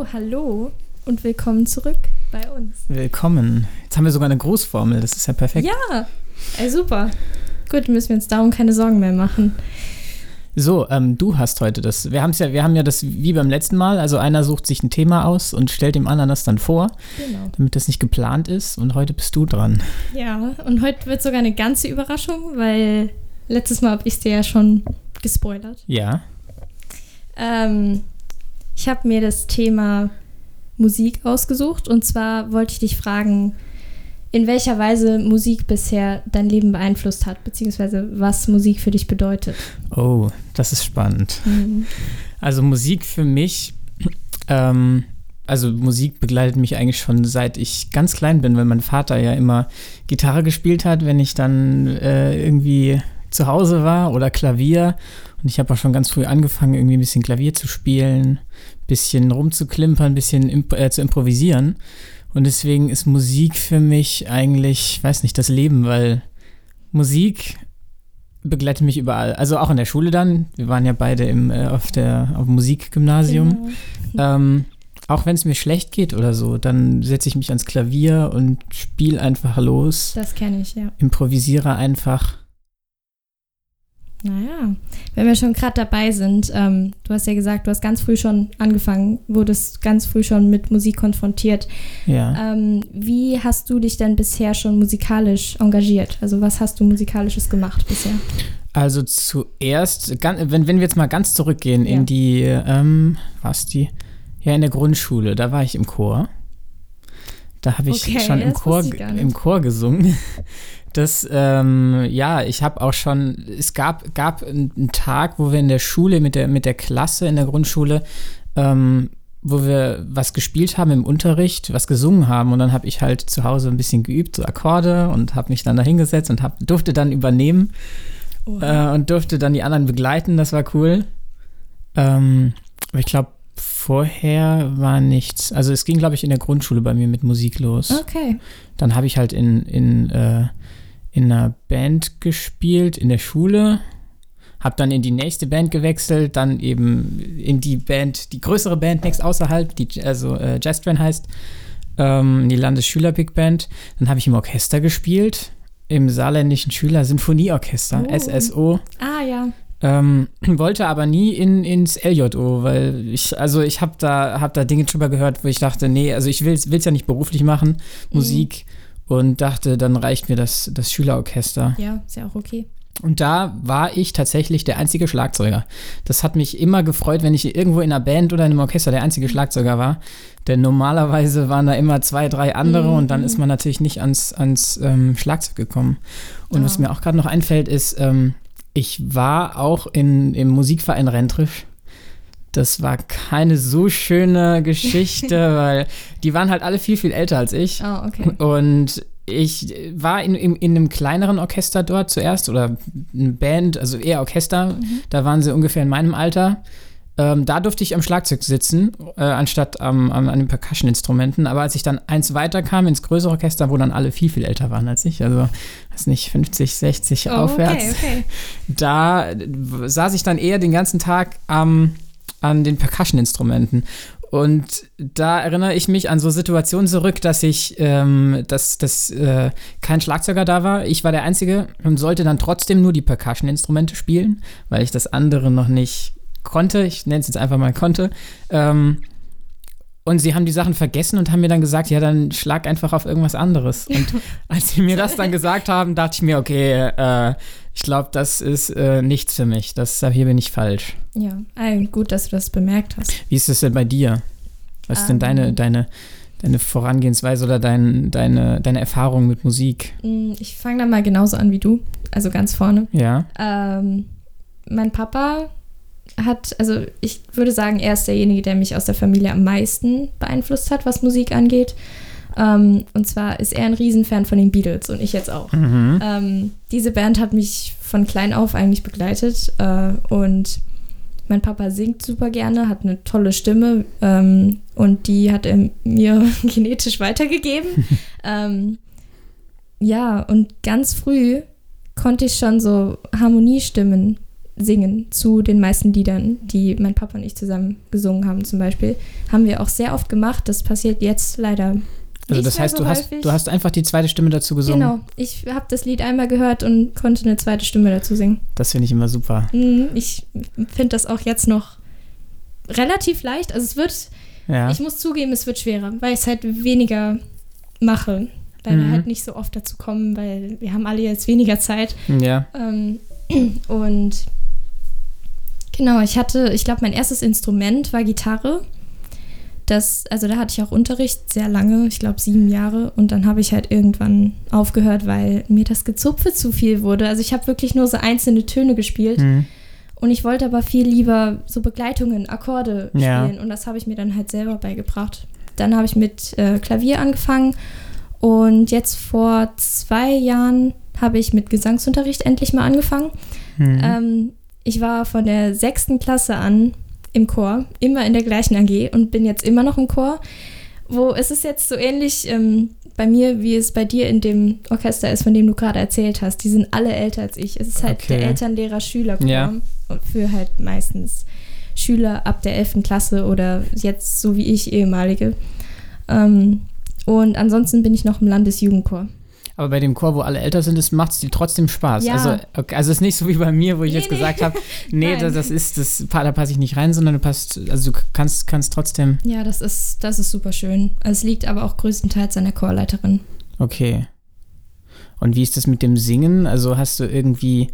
So, hallo und willkommen zurück bei uns. Willkommen. Jetzt haben wir sogar eine Großformel, das ist ja perfekt. Ja, ey, super. Gut, müssen wir uns darum keine Sorgen mehr machen. So, ähm, du hast heute das. Wir, haben's ja, wir haben ja das wie beim letzten Mal. Also einer sucht sich ein Thema aus und stellt dem anderen das dann vor, Genau. damit das nicht geplant ist. Und heute bist du dran. Ja, und heute wird sogar eine ganze Überraschung, weil letztes Mal habe ich es dir ja schon gespoilert. Ja. Ähm, ich habe mir das Thema Musik ausgesucht und zwar wollte ich dich fragen, in welcher Weise Musik bisher dein Leben beeinflusst hat, beziehungsweise was Musik für dich bedeutet. Oh, das ist spannend. Also Musik für mich, ähm, also Musik begleitet mich eigentlich schon seit ich ganz klein bin, weil mein Vater ja immer Gitarre gespielt hat, wenn ich dann äh, irgendwie zu Hause war oder Klavier. Und ich habe auch schon ganz früh angefangen, irgendwie ein bisschen Klavier zu spielen, ein bisschen rumzuklimpern, ein bisschen imp äh, zu improvisieren. Und deswegen ist Musik für mich eigentlich, ich weiß nicht, das Leben, weil Musik begleitet mich überall. Also auch in der Schule dann. Wir waren ja beide im, äh, auf, der, auf dem Musikgymnasium. Genau. Ähm, auch wenn es mir schlecht geht oder so, dann setze ich mich ans Klavier und spiele einfach los, Das kenne ich, ja. improvisiere einfach. Naja, wenn wir schon gerade dabei sind, ähm, du hast ja gesagt, du hast ganz früh schon angefangen, wurdest ganz früh schon mit Musik konfrontiert. Ja. Ähm, wie hast du dich denn bisher schon musikalisch engagiert? Also was hast du musikalisches gemacht bisher? Also zuerst, wenn, wenn wir jetzt mal ganz zurückgehen Ja. in die, ähm, was die? Ja, in der Grundschule, da war ich im Chor. Da habe ich Okay, schon im Chor, im Chor gesungen. Das, ähm, ja, ich habe auch schon, es gab, gab einen Tag, wo wir in der Schule mit der, mit der Klasse in der Grundschule, ähm, wo wir was gespielt haben im Unterricht, was gesungen haben und dann habe ich halt zu Hause ein bisschen geübt, so Akkorde und habe mich dann da hingesetzt und hab, durfte dann übernehmen äh, und durfte dann die anderen begleiten. Das war cool. Ähm, aber ich glaube, vorher war nichts. Also es ging, glaube ich, in der Grundschule bei mir mit Musik los. Okay. Dann habe ich halt in, in, äh, in einer Band gespielt, in der Schule. Habe dann in die nächste Band gewechselt, dann eben in die Band, die größere Band next außerhalb, die also äh, Jazzband heißt, ähm, die Landesschüler Big Band. Dann habe ich im Orchester gespielt, im saarländischen Schüler Sinfonieorchester, Oh. SSO. Ah ja. Ähm, wollte aber nie in, ins LJO, weil ich, also ich habe da, hab da Dinge drüber gehört, wo ich dachte, nee, also ich will es ja nicht beruflich machen, Musik, und dachte, dann reicht mir das, das Schülerorchester. Ja, ist ja auch okay. Und da war ich tatsächlich der einzige Schlagzeuger. Das hat mich immer gefreut, wenn ich irgendwo in einer Band oder in einem Orchester der einzige Schlagzeuger war. Denn normalerweise waren da immer zwei, drei andere Mhm. und dann ist man natürlich nicht ans, ans ähm, Schlagzeug gekommen. Und was Ah. mir auch gerade noch einfällt, ist, ähm, ich war auch in, im Musikverein Rentrisch. Das war keine so schöne Geschichte, weil die waren halt alle viel, viel älter als ich. Ah, okay. Und ich war in, in, in einem kleineren Orchester dort zuerst oder eine Band, also eher Orchester. Da waren sie ungefähr in meinem Alter. Ähm, da durfte ich am Schlagzeug sitzen, äh, anstatt am, am, an den Percussion-Instrumenten. Aber als ich dann eins weiter kam ins größere Orchester, wo dann alle viel, viel älter waren als ich, also, weiß nicht, 50, 60 Oh, aufwärts, okay, okay. da saß ich dann eher den ganzen Tag am, an den Percussion-Instrumenten. Und da erinnere ich mich an so Situationen zurück, dass ich, ähm, dass, dass äh, kein Schlagzeuger da war. Ich war der Einzige und sollte dann trotzdem nur die Percussion-Instrumente spielen, weil ich das andere noch nicht konnte. Ich nenne es jetzt einfach mal konnte. Ähm, und sie haben die Sachen vergessen und haben mir dann gesagt, ja, dann schlag einfach auf irgendwas anderes. Und als sie mir das dann gesagt haben, dachte ich mir, okay, äh, ich glaube, das ist äh, nichts für mich. Das, hier bin ich falsch. Ja, ah, gut, dass du das bemerkt hast. Wie ist es denn bei dir? Was ist denn Ähm. deine, deine, deine Vorangehensweise oder dein, deine, deine Erfahrung mit Musik? Mm, Ich fange da mal genauso an wie du, also ganz vorne. Ja. Ähm, mein Papa hat, also ich würde sagen, er ist derjenige, der mich aus der Familie am meisten beeinflusst hat, was Musik angeht. Ähm, und zwar ist er ein Riesenfan von den Beatles und ich jetzt auch. Mhm. Ähm, diese Band hat mich von klein auf eigentlich begleitet äh, und mein Papa singt super gerne, hat eine tolle Stimme ähm, und die hat er mir genetisch weitergegeben. ähm, ja, und ganz früh konnte ich schon so Harmoniestimmen singen zu den meisten Liedern, die mein Papa und ich zusammen gesungen haben, zum Beispiel. Haben wir auch sehr oft gemacht. Das passiert jetzt leider. Also das heißt, so du, hast, du hast einfach die zweite Stimme dazu gesungen. Genau, ich habe das Lied einmal gehört und konnte eine zweite Stimme dazu singen. Das finde ich immer super. Mhm, ich finde das auch jetzt noch relativ leicht. Also es wird, ja. ich muss zugeben, es wird schwerer, weil ich es halt weniger mache. Weil mhm. wir halt nicht so oft dazu kommen, weil wir haben alle jetzt weniger Zeit. Ja. Ähm, und genau, ich hatte, ich glaube, mein erstes Instrument war Gitarre. Das, also da hatte ich auch Unterricht sehr lange, ich glaube sieben Jahre. Und dann habe ich halt irgendwann aufgehört, weil mir das Gezupfe zu viel wurde. Also ich habe wirklich nur so einzelne Töne gespielt. Mhm. Und ich wollte aber viel lieber so Begleitungen, Akkorde spielen. Ja. Und das habe ich mir dann halt selber beigebracht. Dann habe ich mit äh, Klavier angefangen. Und jetzt vor zwei Jahren habe ich mit Gesangsunterricht endlich mal angefangen. Mhm. Ähm, ich war von der sechsten Klasse an im Chor, immer in der gleichen AG und bin jetzt immer noch im Chor. Wo es ist jetzt so ähnlich ähm, bei mir, wie es bei dir in dem Orchester ist, von dem du gerade erzählt hast. Die sind alle älter als ich. Es ist halt okay. der Elternlehrer-Schüler-Chor ja. für halt meistens Schüler ab der 11. Klasse oder jetzt so wie ich ehemalige. Ähm, und ansonsten bin ich noch im Landesjugendchor. Aber bei dem Chor, wo alle älter sind, macht es dir trotzdem Spaß. Ja. Also, okay, also es ist nicht so wie bei mir, wo ich nee, jetzt nee. gesagt habe, nee, das, das, ist, das, da passe ich nicht rein, sondern du passt, also du kannst, kannst trotzdem. Ja, das ist, das ist super schön. Es liegt aber auch größtenteils an der Chorleiterin. Okay. Und wie ist das mit dem Singen? Also hast du irgendwie,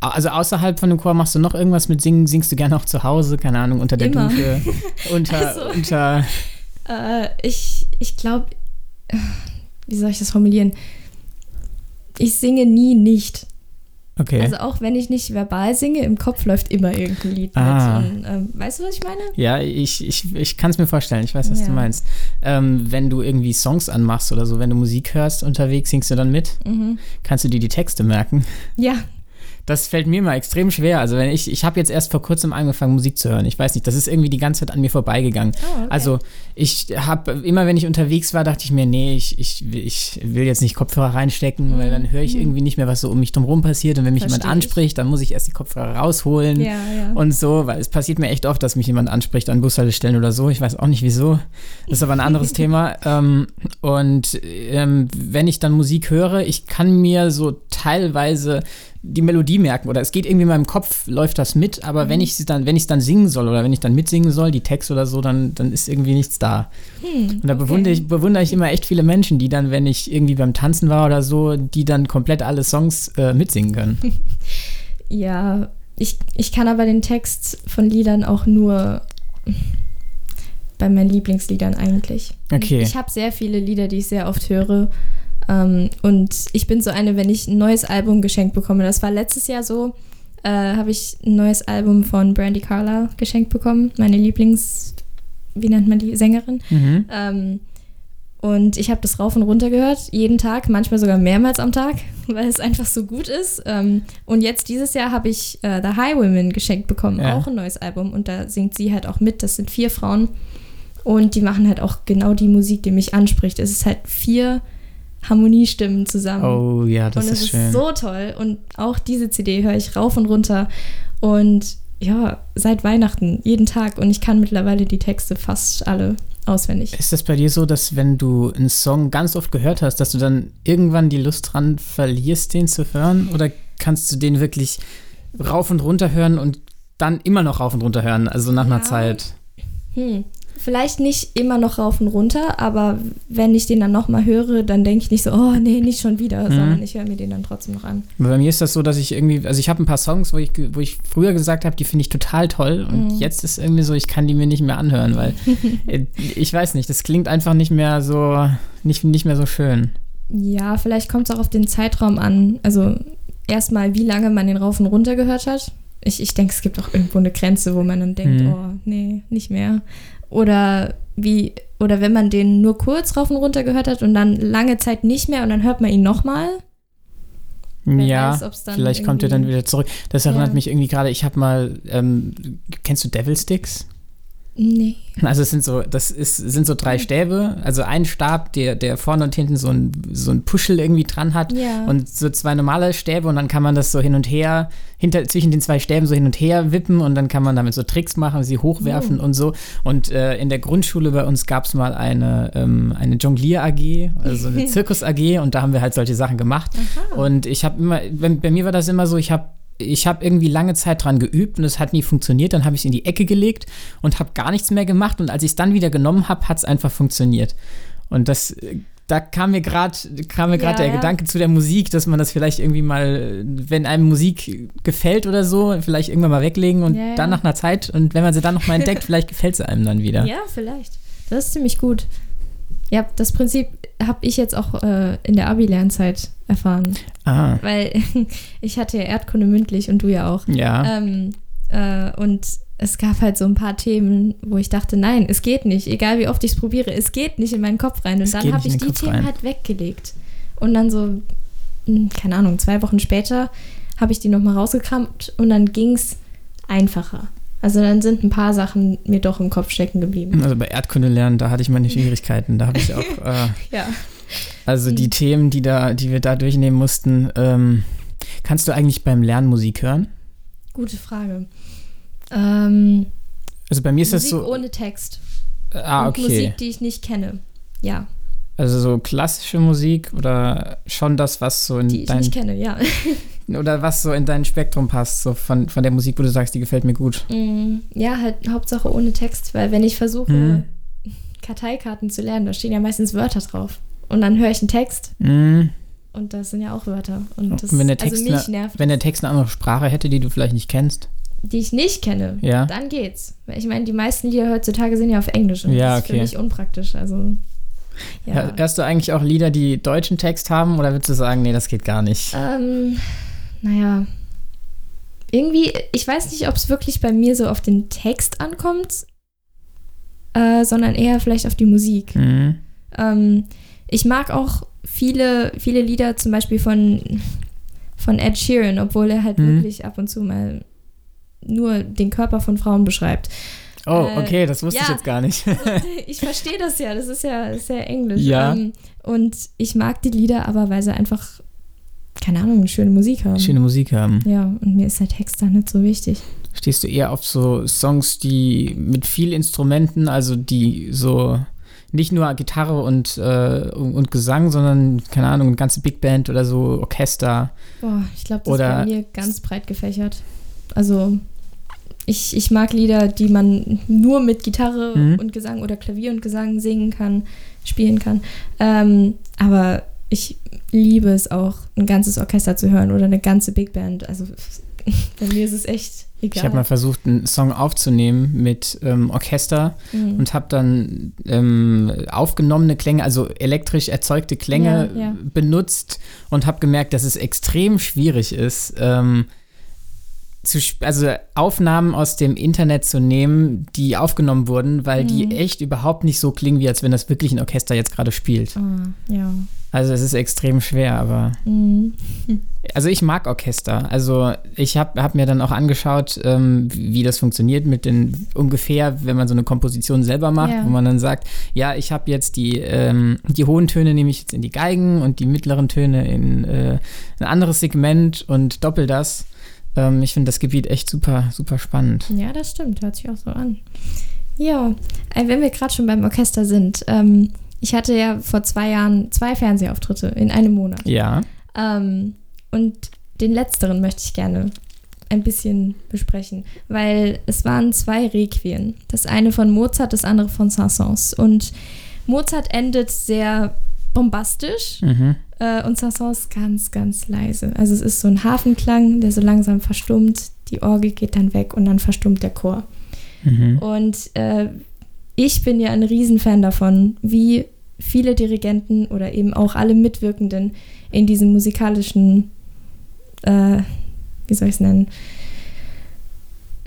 also außerhalb von dem Chor machst du noch irgendwas mit Singen? Singst du gerne auch zu Hause? Keine Ahnung, unter der Immer. Dusche? Unter, also, unter. Äh, ich ich glaube, wie soll ich das formulieren? Ich singe nie nicht. Okay. Also auch wenn ich nicht verbal singe, im Kopf läuft immer irgendein Lied ah. mit. Und, ähm, weißt du, was ich meine? Ja, ich, ich, ich kann es mir vorstellen. Ich weiß, was ja. du meinst. Ähm, wenn du irgendwie Songs anmachst oder so, wenn du Musik hörst unterwegs, singst du dann mit? Mhm. Kannst du dir die Texte merken? Ja, das fällt mir mal extrem schwer. Also wenn ich, ich habe jetzt erst vor kurzem angefangen, Musik zu hören. Ich weiß nicht, das ist irgendwie die ganze Zeit an mir vorbeigegangen. Oh, okay. Also ich habe, immer wenn ich unterwegs war, dachte ich mir, nee, ich, ich, ich will jetzt nicht Kopfhörer reinstecken, weil dann höre ich mhm. irgendwie nicht mehr, was so um mich drum passiert. Und wenn mich Versteh jemand anspricht, dann muss ich erst die Kopfhörer rausholen ja, ja. und so, weil es passiert mir echt oft, dass mich jemand anspricht an Bushaltestellen oder so. Ich weiß auch nicht wieso. Das ist aber ein anderes Thema. Ähm, und ähm, wenn ich dann Musik höre, ich kann mir so teilweise die Melodie merken oder es geht irgendwie in meinem Kopf, läuft das mit, aber mhm. wenn ich es dann, wenn ich dann singen soll oder wenn ich dann mitsingen soll, die Text oder so, dann, dann ist irgendwie nichts da. Hm, und da okay. bewundere, ich, bewundere ich immer echt viele Menschen, die dann, wenn ich irgendwie beim Tanzen war oder so, die dann komplett alle Songs äh, mitsingen können. ja, ich, ich kann aber den Text von Liedern auch nur bei meinen Lieblingsliedern eigentlich. Okay. Ich, habe sehr viele Lieder, die ich sehr oft höre ähm, und ich bin so eine, wenn ich ein neues Album geschenkt bekomme, das war letztes Jahr so, äh, habe ich ein neues Album von Brandy Carla geschenkt bekommen, meine Lieblings, wie nennt man die, Sängerin. Mhm. Ähm, und ich habe das rauf und runter gehört, jeden Tag, manchmal sogar mehrmals am Tag, weil es einfach so gut ist. Ähm, und jetzt dieses Jahr habe ich äh, The Highwomen geschenkt bekommen, ja. auch ein neues Album. Und da singt sie halt auch mit. Das sind vier Frauen. Und die machen halt auch genau die Musik, die mich anspricht. Es ist halt vier Harmoniestimmen zusammen. Oh ja, das und ist schön. Und es ist so toll. Und auch diese CD höre ich rauf und runter. Und ja, seit Weihnachten, jeden Tag. Und ich kann mittlerweile die Texte fast alle auswendig. Ist das bei dir so, dass wenn du einen Song ganz oft gehört hast, dass du dann irgendwann die Lust dran verlierst, den zu hören? Oder kannst du den wirklich rauf und runter hören und dann immer noch rauf und runter hören, also nach ja. einer Zeit? Hm vielleicht nicht immer noch rauf und runter, aber wenn ich den dann nochmal höre, dann denke ich nicht so, oh nee, nicht schon wieder, mhm. sondern ich höre mir den dann trotzdem noch an. Bei mir ist das so, dass ich irgendwie, also ich habe ein paar Songs, wo ich, wo ich früher gesagt habe, die finde ich total toll und mhm. jetzt ist irgendwie so, ich kann die mir nicht mehr anhören, weil äh, ich weiß nicht, das klingt einfach nicht mehr so, nicht, nicht mehr so schön. Ja, vielleicht kommt es auch auf den Zeitraum an. Also erstmal, wie lange man den rauf und runter gehört hat. Ich, ich denke, es gibt auch irgendwo eine Grenze, wo man dann denkt, mhm. oh, nee, nicht mehr. Oder wie, oder wenn man den nur kurz rauf und runter gehört hat und dann lange Zeit nicht mehr und dann hört man ihn nochmal. Ja, weiß, vielleicht kommt er dann wieder zurück. Das erinnert ja. mich irgendwie gerade, ich habe mal, ähm, kennst du Devil Sticks? Nee. Also es sind so, das ist, sind so drei Stäbe, also ein Stab, der, der vorne und hinten so ein, so ein Puschel irgendwie dran hat Ja. und so zwei normale Stäbe und dann kann man das so hin und her, hinter, zwischen den zwei Stäben so hin und her wippen und dann kann man damit so Tricks machen, sie hochwerfen und so. Und äh, in der Grundschule bei uns gab es mal eine, ähm, eine Jonglier-AG, also eine Zirkus-AG und da haben wir halt solche Sachen gemacht. Und ich habe immer, bei, bei mir war das immer so, ich habe ich habe irgendwie lange Zeit dran geübt und es hat nie funktioniert. Dann habe ich es in die Ecke gelegt und habe gar nichts mehr gemacht. Und als ich es dann wieder genommen habe, hat es einfach funktioniert. Und das, da kam mir gerade kam mir gerade Ja, der ja. Gedanke zu der Musik, dass man das vielleicht irgendwie mal, wenn einem Musik gefällt oder so, vielleicht irgendwann mal weglegen und ja. dann nach einer Zeit und wenn man sie dann noch mal entdeckt, vielleicht gefällt sie einem dann wieder. Ja, vielleicht. Das ist ziemlich gut. Ja, das Prinzip habe ich jetzt auch äh, in der Abi-Lernzeit erfahren. Ah, Weil ich hatte ja Erdkunde mündlich und du ja auch. ja. Ähm, äh, und es gab halt so ein paar Themen, wo ich dachte, nein, es geht nicht. Egal wie oft ich es probiere, es geht nicht in meinen Kopf rein. Und Es dann habe ich die Kopf Themen rein. halt weggelegt. Und dann so, hm, keine Ahnung, zwei Wochen später habe ich die nochmal rausgekramt und dann ging es einfacher. Also dann sind ein paar Sachen mir doch im Kopf stecken geblieben. Also bei Erdkunde lernen, da hatte ich meine Schwierigkeiten. Da habe ich auch, äh, Ja. also Hm. die Themen, die da, die wir da durchnehmen mussten. Ähm, kannst du eigentlich beim Lernen Musik hören? Gute Frage. Ähm, Also bei mir ist Musik das so. ohne Text. Ah, Und okay. Musik, die ich nicht kenne. Ja, Also so klassische Musik oder schon das, was so in die ich dein nicht kenne, ja. oder was so in dein Spektrum passt, so von, von der Musik, wo du sagst, die gefällt mir gut. Mm, Ja, halt Hauptsache ohne Text, weil wenn ich versuche, Hm. Karteikarten zu lernen, da stehen ja meistens Wörter drauf. Und dann höre ich einen Text Mhm. und das sind ja auch Wörter. Und das, Und wenn der Text, also mich eine, nervt, wenn der Text eine andere Sprache hätte, die du vielleicht nicht kennst. die ich nicht kenne, Ja. dann geht's. Ich meine, die meisten Lieder heutzutage sind ja auf Englisch und Ja, das ist okay. für mich unpraktisch. Also. Ja. Hörst du eigentlich auch Lieder, die deutschen Text haben oder würdest du sagen, nee, das geht gar nicht? Ähm, naja. Irgendwie, ich weiß nicht, ob es wirklich bei mir so auf den Text ankommt, äh, sondern eher vielleicht auf die Musik. Mhm. Ähm, ich mag auch viele, viele Lieder zum Beispiel von, von Ed Sheeran, obwohl er halt Mhm. wirklich ab und zu mal nur den Körper von Frauen beschreibt. Oh, Äh, okay, das wusste ich ja. jetzt gar nicht. Ich verstehe das ja, das ist ja sehr englisch. Ja. Ähm, und ich mag die Lieder aber, weil sie einfach, keine Ahnung, eine schöne Musik haben. Schöne Musik haben. Ja, und mir ist der Text da nicht so wichtig. Stehst du eher auf so Songs, die mit viel Instrumenten, also die so nicht nur Gitarre und, äh, und Gesang, sondern, keine Ahnung, eine ganze Big Band oder so, Orchester. Boah, ich glaube, das ist bei mir ganz breit gefächert. Also, ich, ich mag Lieder, die man nur mit Gitarre Mhm. und Gesang oder Klavier und Gesang singen kann, spielen kann. Ähm, aber ich liebe es auch, ein ganzes Orchester zu hören oder eine ganze Big Band. Also, bei mir ist es echt egal. Ich habe mal versucht, einen Song aufzunehmen mit ähm, Orchester Mhm. und habe dann ähm, aufgenommene Klänge, also elektrisch erzeugte Klänge Ja, ja. benutzt und habe gemerkt, dass es extrem schwierig ist, ähm, zu, also Aufnahmen aus dem Internet zu nehmen, die aufgenommen wurden, weil die Mhm. echt überhaupt nicht so klingen, wie als wenn das wirklich ein Orchester jetzt gerade spielt. Ah, ja. Also es ist extrem schwer, aber Mhm. also ich mag Orchester. Also ich habe hab mir dann auch angeschaut, ähm, wie wie das funktioniert mit den ungefähr, wenn man so eine Komposition selber macht, Ja. wo man dann sagt, ja, ich habe jetzt die, ähm, die hohen Töne nehme ich jetzt in die Geigen und die mittleren Töne in äh, ein anderes Segment und doppel das. Ähm, ich finde das Gebiet echt super, super spannend. Ja, das stimmt, hört sich auch so an. Ja, äh, wenn wir gerade schon beim Orchester sind, ähm, ich hatte ja vor zwei Jahren zwei Fernsehauftritte in einem Monat. Ja. Ähm, und den letzteren möchte ich gerne ein bisschen besprechen, weil es waren zwei Requien. Das eine von Mozart, das andere von Saint-Saëns. Und Mozart endet sehr bombastisch Mhm. Äh, und Saint-Saëns ganz, ganz leise. Also es ist so ein Hafenklang, der so langsam verstummt, die Orgel geht dann weg und dann verstummt der Chor. Mhm. Und äh, ich bin ja ein Riesenfan davon, wie viele Dirigenten oder eben auch alle Mitwirkenden in diesem musikalischen, äh, wie soll ich es nennen,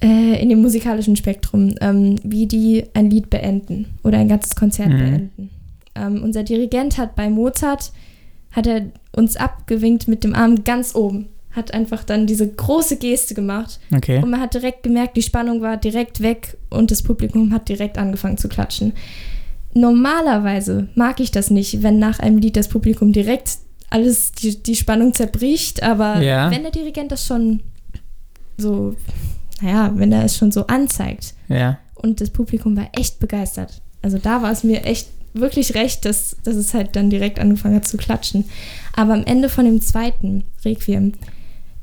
äh, in dem musikalischen Spektrum, ähm, wie die ein Lied beenden oder ein ganzes Konzert Mhm. beenden. Ähm, unser Dirigent hat bei Mozart, hat er uns abgewinkt mit dem Arm ganz oben, hat einfach dann diese große Geste gemacht. Okay. Und man hat direkt gemerkt, die Spannung war direkt weg und das Publikum hat direkt angefangen zu klatschen. Normalerweise mag ich das nicht, wenn nach einem Lied das Publikum direkt alles, die, die Spannung zerbricht, aber Ja. wenn der Dirigent das schon so, naja, wenn er es schon so anzeigt Ja. und das Publikum war echt begeistert. Also da war es mir echt wirklich recht, dass, dass es halt dann direkt angefangen hat zu klatschen. Aber am Ende von dem zweiten Requiem,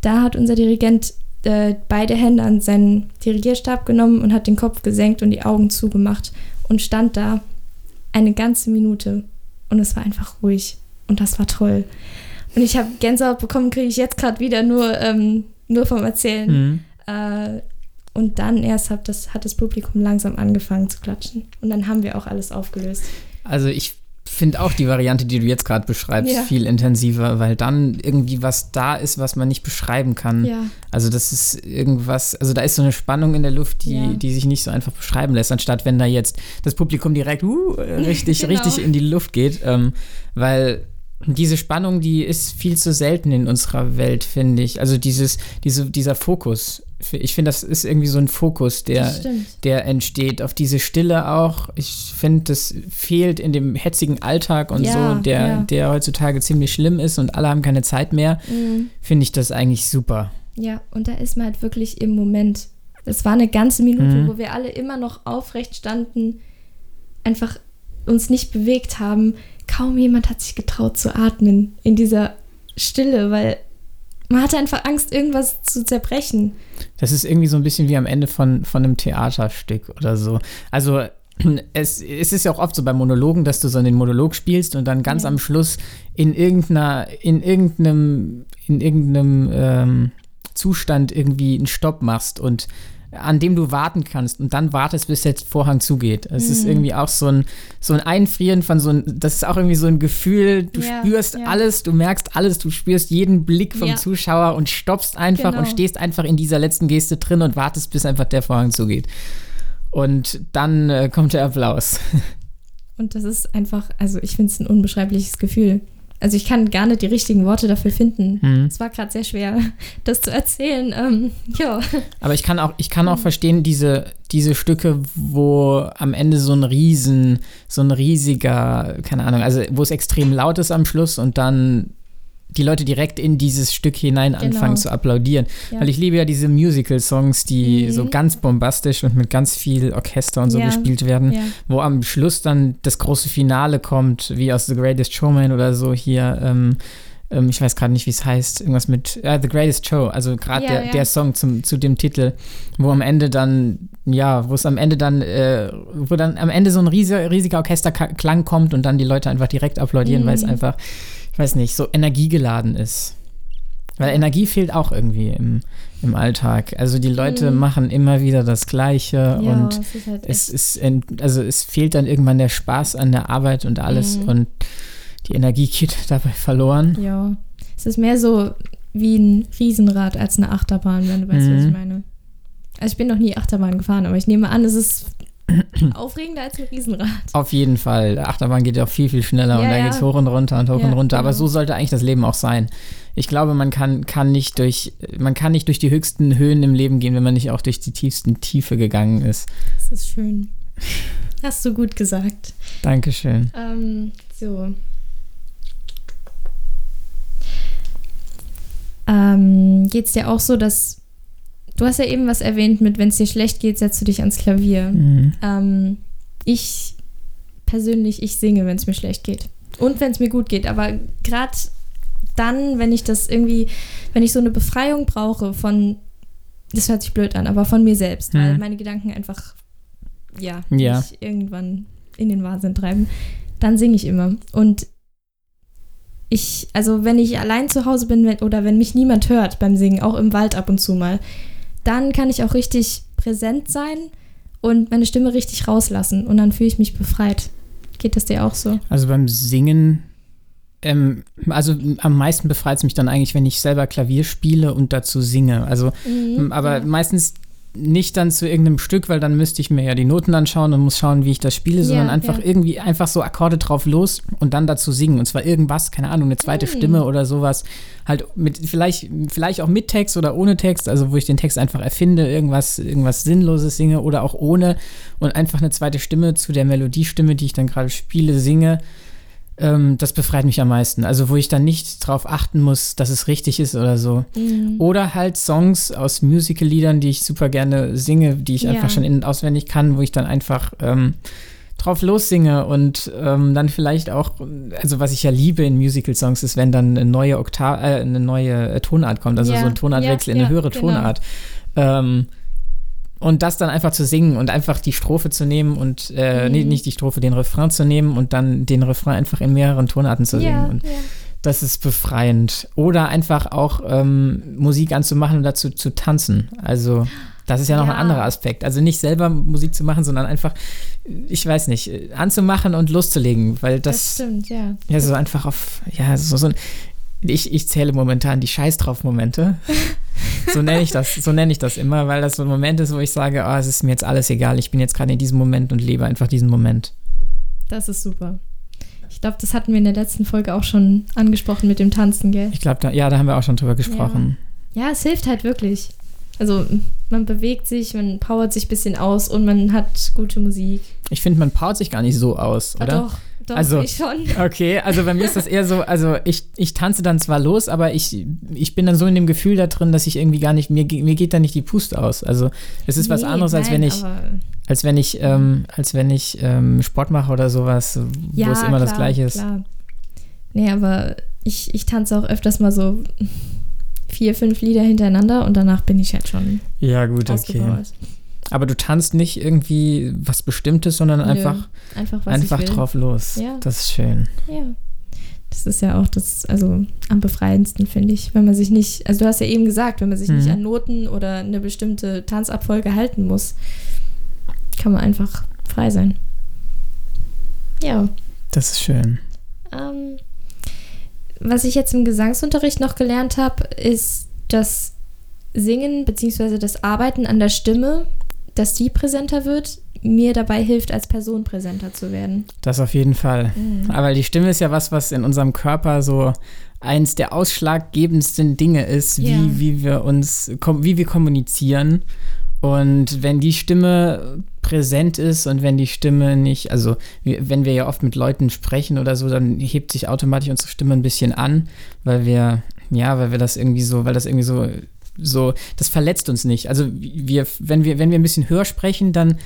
da hat unser Dirigent äh, beide Hände an seinen Dirigierstab genommen und hat den Kopf gesenkt und die Augen zugemacht und stand da eine ganze Minute und es war einfach ruhig und das war toll. Und ich habe Gänsehaut bekommen, kriege ich jetzt gerade wieder nur, ähm, nur vom Erzählen. Mhm. Äh, und dann erst hat das, hat das Publikum langsam angefangen zu klatschen. Und dann haben wir auch alles aufgelöst. Also ich finde auch die Variante, die du jetzt gerade beschreibst, Ja. viel intensiver, weil dann irgendwie was da ist, was man nicht beschreiben kann. Ja. Also das ist irgendwas, also da ist so eine Spannung in der Luft, die, Ja. die sich nicht so einfach beschreiben lässt, anstatt wenn da jetzt das Publikum direkt uh, richtig, Genau. richtig in die Luft geht. Ähm, weil diese Spannung, die ist viel zu selten in unserer Welt, finde ich. Also dieses, diese, dieser Fokus. Ich finde, das ist irgendwie so ein Fokus, der, Das der entsteht, auf diese Stille auch. Ich finde, das fehlt in dem hetzigen Alltag und Ja, so, der, ja. der heutzutage ziemlich schlimm ist und alle haben keine Zeit mehr, Mhm. finde ich das eigentlich super. Ja, und da ist man halt wirklich im Moment. Es war eine ganze Minute, Mhm. wo wir alle immer noch aufrecht standen, einfach uns nicht bewegt haben. Kaum jemand hat sich getraut zu atmen in dieser Stille, weil man hatte einfach Angst, irgendwas zu zerbrechen. Das ist irgendwie so ein bisschen wie am Ende von, von einem Theaterstück oder so. Also es, es ist ja auch oft so bei Monologen, dass du so den Monolog spielst und dann ganz Ja. am Schluss in irgendeiner, in irgendeinem, in irgendeinem ähm, Zustand irgendwie einen Stopp machst und an dem du warten kannst und dann wartest, bis der Vorhang zugeht. Es ist Mhm. irgendwie auch so ein, so ein Einfrieren von so ein, das ist auch irgendwie so ein Gefühl, du Ja, spürst ja. alles, du merkst alles, du spürst jeden Blick vom Ja. Zuschauer und stoppst einfach Genau. und stehst einfach in dieser letzten Geste drin und wartest, bis einfach der Vorhang zugeht. Und dann äh, kommt der Applaus. Und das ist einfach, also ich finde es ein unbeschreibliches Gefühl. Also ich kann gar nicht die richtigen Worte dafür finden. Hm. Es war gerade sehr schwer, das zu erzählen. Ähm, ja. Aber ich kann auch, ich kann auch verstehen, diese, diese Stücke, wo am Ende so ein riesen, so ein riesiger, keine Ahnung, also wo es extrem laut ist am Schluss und dann die Leute direkt in dieses Stück hinein Genau. anfangen zu applaudieren. Ja. Weil ich liebe ja diese Musical-Songs, die Mhm. so ganz bombastisch und mit ganz viel Orchester und so Ja. gespielt werden, Ja. wo am Schluss dann das große Finale kommt, wie aus The Greatest Showman oder so hier. Ähm, ähm, ich weiß gerade nicht, wie es heißt. Irgendwas mit äh, The Greatest Show. Also gerade der, der Song zum, zu dem Titel, wo am Ende dann, ja, wo es am Ende dann, äh, wo dann am Ende so ein riesiger, riesiger Orchesterklang kommt und dann die Leute einfach direkt applaudieren, Mhm. weil es einfach, ich weiß nicht, so energiegeladen ist. Weil Energie fehlt auch irgendwie im, im Alltag. Also die Leute Mhm. machen immer wieder das Gleiche ja, und es ist halt es ist, ent- also es fehlt dann irgendwann der Spaß an der Arbeit und alles Mhm. und die Energie geht dabei verloren. ja. Es ist mehr so wie ein Riesenrad als eine Achterbahn, wenn du weißt, was Mhm. ich meine. Also ich bin noch nie Achterbahn gefahren, aber ich nehme an, es ist aufregender als ein Riesenrad. Auf jeden Fall. Der Achterbahn geht ja auch viel, viel schneller und Ja, da ja. geht es hoch und runter und hoch Ja, und runter. Aber genau. so sollte eigentlich das Leben auch sein. Ich glaube, man kann, kann nicht durch, man kann nicht durch die höchsten Höhen im Leben gehen, wenn man nicht auch durch die tiefsten Tiefe gegangen ist. Das ist schön. Hast du gut gesagt. Dankeschön. Ähm, so. Ähm, Geht es dir auch so, dass du hast ja eben was erwähnt mit, wenn es dir schlecht geht, setzt du dich ans Klavier. Mhm. Ähm, ich persönlich, ich singe, wenn es mir schlecht geht. Und wenn es mir gut geht. Aber gerade dann, wenn ich das irgendwie, wenn ich so eine Befreiung brauche von, das hört sich blöd an, aber von mir selbst, weil Mhm. meine Gedanken einfach, ja, Ja. mich irgendwann in den Wahnsinn treiben, dann singe ich immer. Und ich, also wenn ich allein zu Hause bin wenn, oder wenn mich niemand hört beim Singen, auch im Wald ab und zu mal, dann kann ich auch richtig präsent sein und meine Stimme richtig rauslassen und dann fühle ich mich befreit. Geht das dir auch so? Also beim Singen, ähm, also am meisten befreit es mich dann eigentlich, wenn ich selber Klavier spiele und dazu singe. Also, Mhm, aber ja. meistens nicht dann zu irgendeinem Stück, weil dann müsste ich mir ja die Noten anschauen und muss schauen, wie ich das spiele, sondern einfach ja. irgendwie einfach so Akkorde drauf los und dann dazu singen. Und zwar irgendwas, keine Ahnung, eine zweite mhm. Stimme oder sowas. Halt mit, vielleicht, vielleicht auch mit Text oder ohne Text, also wo ich den Text einfach erfinde, irgendwas, irgendwas Sinnloses singe oder auch ohne und einfach eine zweite Stimme zu der Melodiestimme, die ich dann gerade spiele, singe ähm, das befreit mich am meisten. Also wo ich dann nicht darauf achten muss, dass es richtig ist oder so. Mhm. Oder halt Songs aus Musical-Liedern, die ich super gerne singe, die ich ja. einfach schon in- und auswendig kann, wo ich dann einfach ähm, drauf lossinge und ähm, dann vielleicht auch, also was ich ja liebe in Musical-Songs ist, wenn dann eine neue Oktav, äh, eine neue äh, Tonart kommt, also ja. so ein Tonartwechsel ja, in eine höhere genau. Tonart. Ähm, und das dann einfach zu singen und einfach die Strophe zu nehmen und äh, mhm. nee, nicht die Strophe, den Refrain zu nehmen und dann den Refrain einfach in mehreren Tonarten zu singen. Ja, und ja. das ist befreiend. Oder einfach auch ähm, Musik anzumachen und dazu zu tanzen. Also das ist ja noch ja. ein anderer Aspekt. Also nicht selber Musik zu machen, sondern einfach, ich weiß nicht, anzumachen und loszulegen, weil das, das stimmt, ja. Ja, so einfach auf, ja, so, so ein, ich, ich zähle momentan die Scheiß drauf Momente. So nenne ich das, so nenne ich das immer, weil das so ein Moment ist, wo ich sage, oh, es ist mir jetzt alles egal, ich bin jetzt gerade in diesem Moment und lebe einfach diesen Moment. Das ist super. Ich glaube, das hatten wir in der letzten Folge auch schon angesprochen mit dem Tanzen, gell? Ich glaube, ja, da haben wir auch schon drüber gesprochen. Ja. ja, es hilft halt wirklich. Also man bewegt sich, man powert sich ein bisschen aus und man hat gute Musik. Ich finde, man powert sich gar nicht so aus, oder? Ja, doch. Doch, also, ich schon. Okay, also bei mir ist das eher so, also ich, ich tanze dann zwar los, aber ich, ich bin dann so in dem Gefühl da drin, dass ich irgendwie gar nicht, mir, mir geht da nicht die Puste aus. Also es ist nee, was anderes, als wenn ich, als wenn ich, ähm, als wenn ich ähm, Sport mache oder sowas, ja, wo es immer klar, das Gleiche ist. Klar. Nee, aber ich, ich tanze auch öfters mal so vier, fünf Lieder hintereinander und danach bin ich halt schon. Ja, gut, okay. Aber du tanzt nicht irgendwie was Bestimmtes, sondern Nö, einfach, einfach, einfach drauf los. Ja. Das ist schön. Ja. Das ist ja auch das, also am befreiendsten, finde ich, wenn man sich nicht, also du hast ja eben gesagt, wenn man sich mhm. nicht an Noten oder eine bestimmte Tanzabfolge halten muss, kann man einfach frei sein. Ja. Das ist schön. Ähm, was ich jetzt im Gesangsunterricht noch gelernt habe, ist, dass Singen bzw. das Arbeiten an der Stimme dass die präsenter wird, mir dabei hilft, als Person präsenter zu werden. Das auf jeden Fall. Mhm. Aber die Stimme ist ja was, was in unserem Körper so eins der ausschlaggebendsten Dinge ist, wie, ja. wie wir uns, wie wir kommunizieren. Und wenn die Stimme präsent ist und wenn die Stimme nicht, also wenn wir ja oft mit Leuten sprechen oder so, dann hebt sich automatisch unsere Stimme ein bisschen an, weil wir, ja, weil wir das irgendwie so, weil das irgendwie so so, das verletzt uns nicht. Also wir, wenn wir, wenn wir ein bisschen höher sprechen, dann,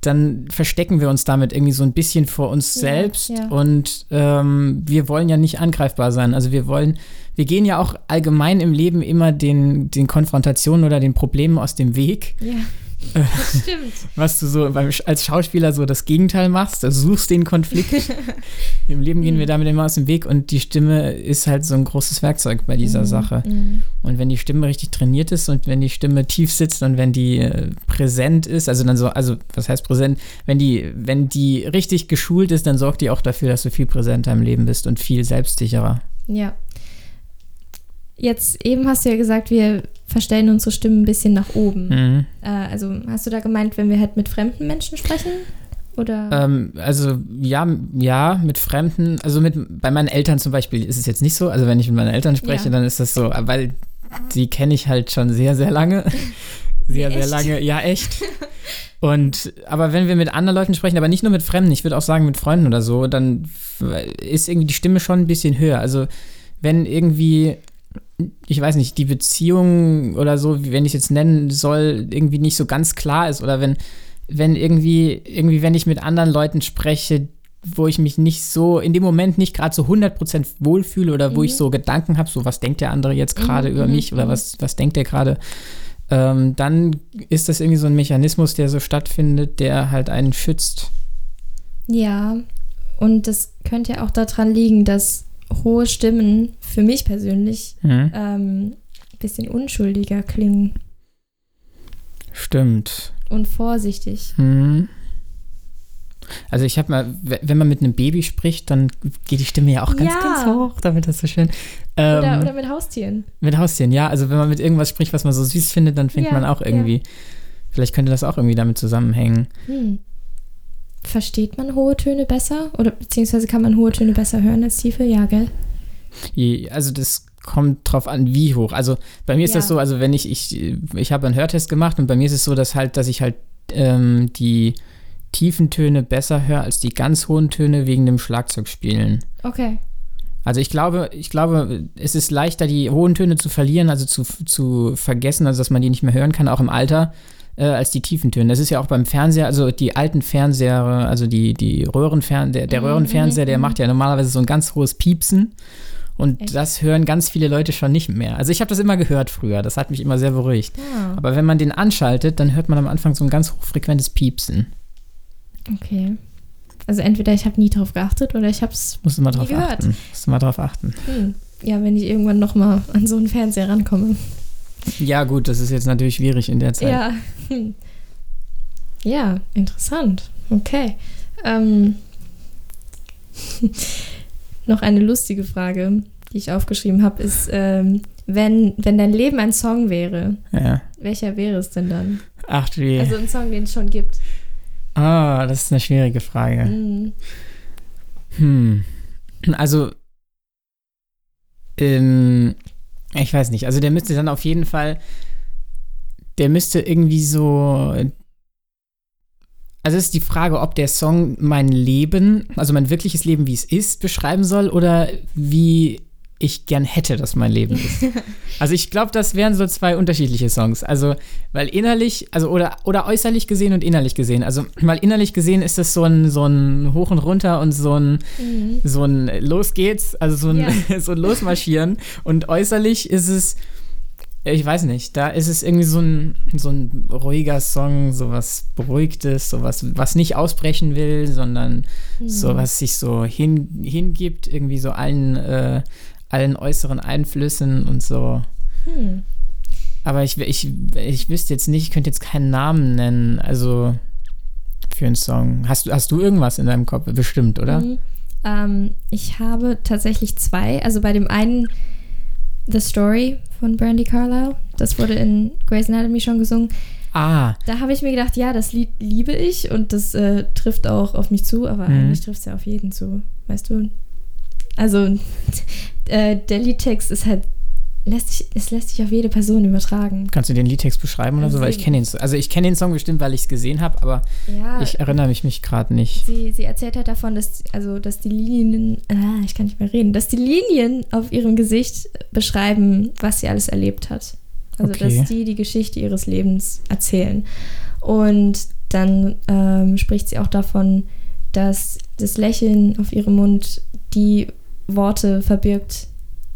dann verstecken wir uns damit irgendwie so ein bisschen vor uns ja, selbst ja. und ähm, wir wollen ja nicht angreifbar sein. Also wir wollen, wir gehen ja auch allgemein im Leben immer den, den Konfrontationen oder den Problemen aus dem Weg. Ja. Das stimmt. Was du so als Schauspieler so das Gegenteil machst, du suchst den Konflikt. Im Leben gehen wir mhm. damit immer aus dem Weg und die Stimme ist halt so ein großes Werkzeug bei dieser mhm. Sache. Mhm. Und wenn die Stimme richtig trainiert ist und wenn die Stimme tief sitzt und wenn die äh, präsent ist, also dann so, also was heißt präsent? Wenn die, wenn die richtig geschult ist, dann sorgt die auch dafür, dass du viel präsenter im Leben bist und viel selbstsicherer. Ja. Jetzt eben hast du ja gesagt, wir verstellen unsere Stimmen ein bisschen nach oben. Mhm. Äh, also hast du da gemeint, wenn wir halt mit fremden Menschen sprechen? Oder? Ähm, also ja, ja, mit Fremden, also mit bei meinen Eltern zum Beispiel ist es jetzt nicht so. Also wenn ich mit meinen Eltern spreche, ja. dann ist das so, weil die kenne ich halt schon sehr, sehr lange. Sehr, sehr lange, ja, echt. Und aber wenn wir mit anderen Leuten sprechen, aber nicht nur mit Fremden, ich würde auch sagen mit Freunden oder so, dann ist irgendwie die Stimme schon ein bisschen höher. Also wenn irgendwie ich weiß nicht, die Beziehung oder so, wenn ich es jetzt nennen soll, irgendwie nicht so ganz klar ist oder wenn, wenn irgendwie, irgendwie, wenn ich mit anderen Leuten spreche, wo ich mich nicht so, in dem Moment nicht gerade so 100% wohlfühle oder wo mhm. ich so Gedanken habe, so was denkt der andere jetzt gerade mhm. über mhm, mich oder mhm. was, was denkt der gerade, ähm, dann ist das irgendwie so ein Mechanismus, der so stattfindet, der halt einen schützt. Ja, und das könnte ja auch daran liegen, dass hohe Stimmen für mich persönlich mhm. ähm, ein bisschen unschuldiger klingen. Stimmt. Und vorsichtig. Mhm. Also ich habe mal, wenn man mit einem Baby spricht, dann geht die Stimme ja auch ganz, ja. ganz hoch, damit das so schön. Ähm, oder, oder, mit Haustieren. Mit Haustieren, ja. Also wenn man mit irgendwas spricht, was man so süß findet, dann fängt ja, man auch irgendwie. Ja Vielleicht könnte das auch irgendwie damit zusammenhängen. Hm. Versteht man hohe Töne besser? Oder beziehungsweise kann man hohe Töne besser hören als tiefe? Ja, gell? Also das kommt drauf an, wie hoch. Also bei mir ist ja. das so, also wenn ich, ich, ich habe einen Hörtest gemacht und bei mir ist es so, dass halt, dass ich halt ähm, die tiefen Töne besser höre als die ganz hohen Töne wegen dem Schlagzeugspielen. Okay. Also ich glaube, ich glaube, es ist leichter, die hohen Töne zu verlieren, also zu, zu vergessen, also dass man die nicht mehr hören kann, auch im Alter, äh, als die tiefen Töne. Das ist ja auch beim Fernseher, also die alten Fernseher, also die, die Röhrenfern der, der mhm, Röhrenfernseher, der mhm, macht ja normalerweise so ein ganz hohes Piepsen. Und Echt? das hören ganz viele Leute schon nicht mehr. Also ich habe das immer gehört früher, das hat mich immer sehr beruhigt. Ja. Aber wenn man den anschaltet, dann hört man am Anfang so ein ganz hochfrequentes Piepsen. Okay. Also entweder ich habe nie drauf geachtet oder ich habe es Musst du mal drauf gehört. achten. Musst du mal drauf achten. Hm. Ja, wenn ich irgendwann noch mal an so einen Fernseher rankomme. Ja, gut, das ist jetzt natürlich schwierig in der Zeit. Ja, ja interessant. Okay. Ähm. noch eine lustige Frage, die ich aufgeschrieben habe, ist, ähm, wenn, wenn dein Leben ein Song wäre, ja. welcher wäre es denn dann? Ach wie. Also ein Song, den es schon gibt. Ah, das ist eine schwierige Frage. Mhm. Hm. Also, ähm, ich weiß nicht. Also der müsste dann auf jeden Fall, der müsste irgendwie so. Also es ist die Frage, ob der Song mein Leben, also mein wirkliches Leben, wie es ist, beschreiben soll oder wie ich gern hätte, dass mein Leben ist. Also ich glaube, das wären so zwei unterschiedliche Songs. Also, weil innerlich, also oder, oder äußerlich gesehen und innerlich gesehen. Also, weil innerlich gesehen ist es so ein, so ein Hoch und Runter und so ein, mhm. so ein Los geht's, also so ein, ja. so ein Losmarschieren. Und äußerlich ist es, ich weiß nicht, da ist es irgendwie so ein, so ein ruhiger Song, so was Beruhigtes, so was, was nicht ausbrechen will, sondern mhm. so was sich so hin, hingibt, irgendwie so allen, äh, allen äußeren Einflüssen und so. Hm. Aber ich, ich, ich wüsste jetzt nicht, ich könnte jetzt keinen Namen nennen, also für einen Song. Hast, hast du irgendwas in deinem Kopf? Bestimmt, oder? Mhm. Ähm, ich habe tatsächlich zwei. Also bei dem einen The Story von Brandy Carlisle. Das wurde in Grey's Anatomy schon gesungen. Ah. Da habe ich mir gedacht, ja, das Lied liebe ich und das äh, trifft auch auf mich zu, aber mhm. eigentlich trifft es ja auf jeden zu, weißt du? Also äh, der Liedtext ist halt lässt sich, es lässt sich auf jede Person übertragen. Kannst du den Liedtext beschreiben oder also so? Weil ich kenne den, also ich kenne den Song bestimmt, weil ich es gesehen habe, aber ja, ich erinnere mich, mich gerade nicht. Sie, sie erzählt halt davon, dass, also, dass die Linien, ah, ich kann nicht mehr reden, dass die Linien auf ihrem Gesicht beschreiben, was sie alles erlebt hat. Also okay. dass die die Geschichte ihres Lebens erzählen. Und dann ähm, spricht sie auch davon, dass das Lächeln auf ihrem Mund die Worte verbirgt,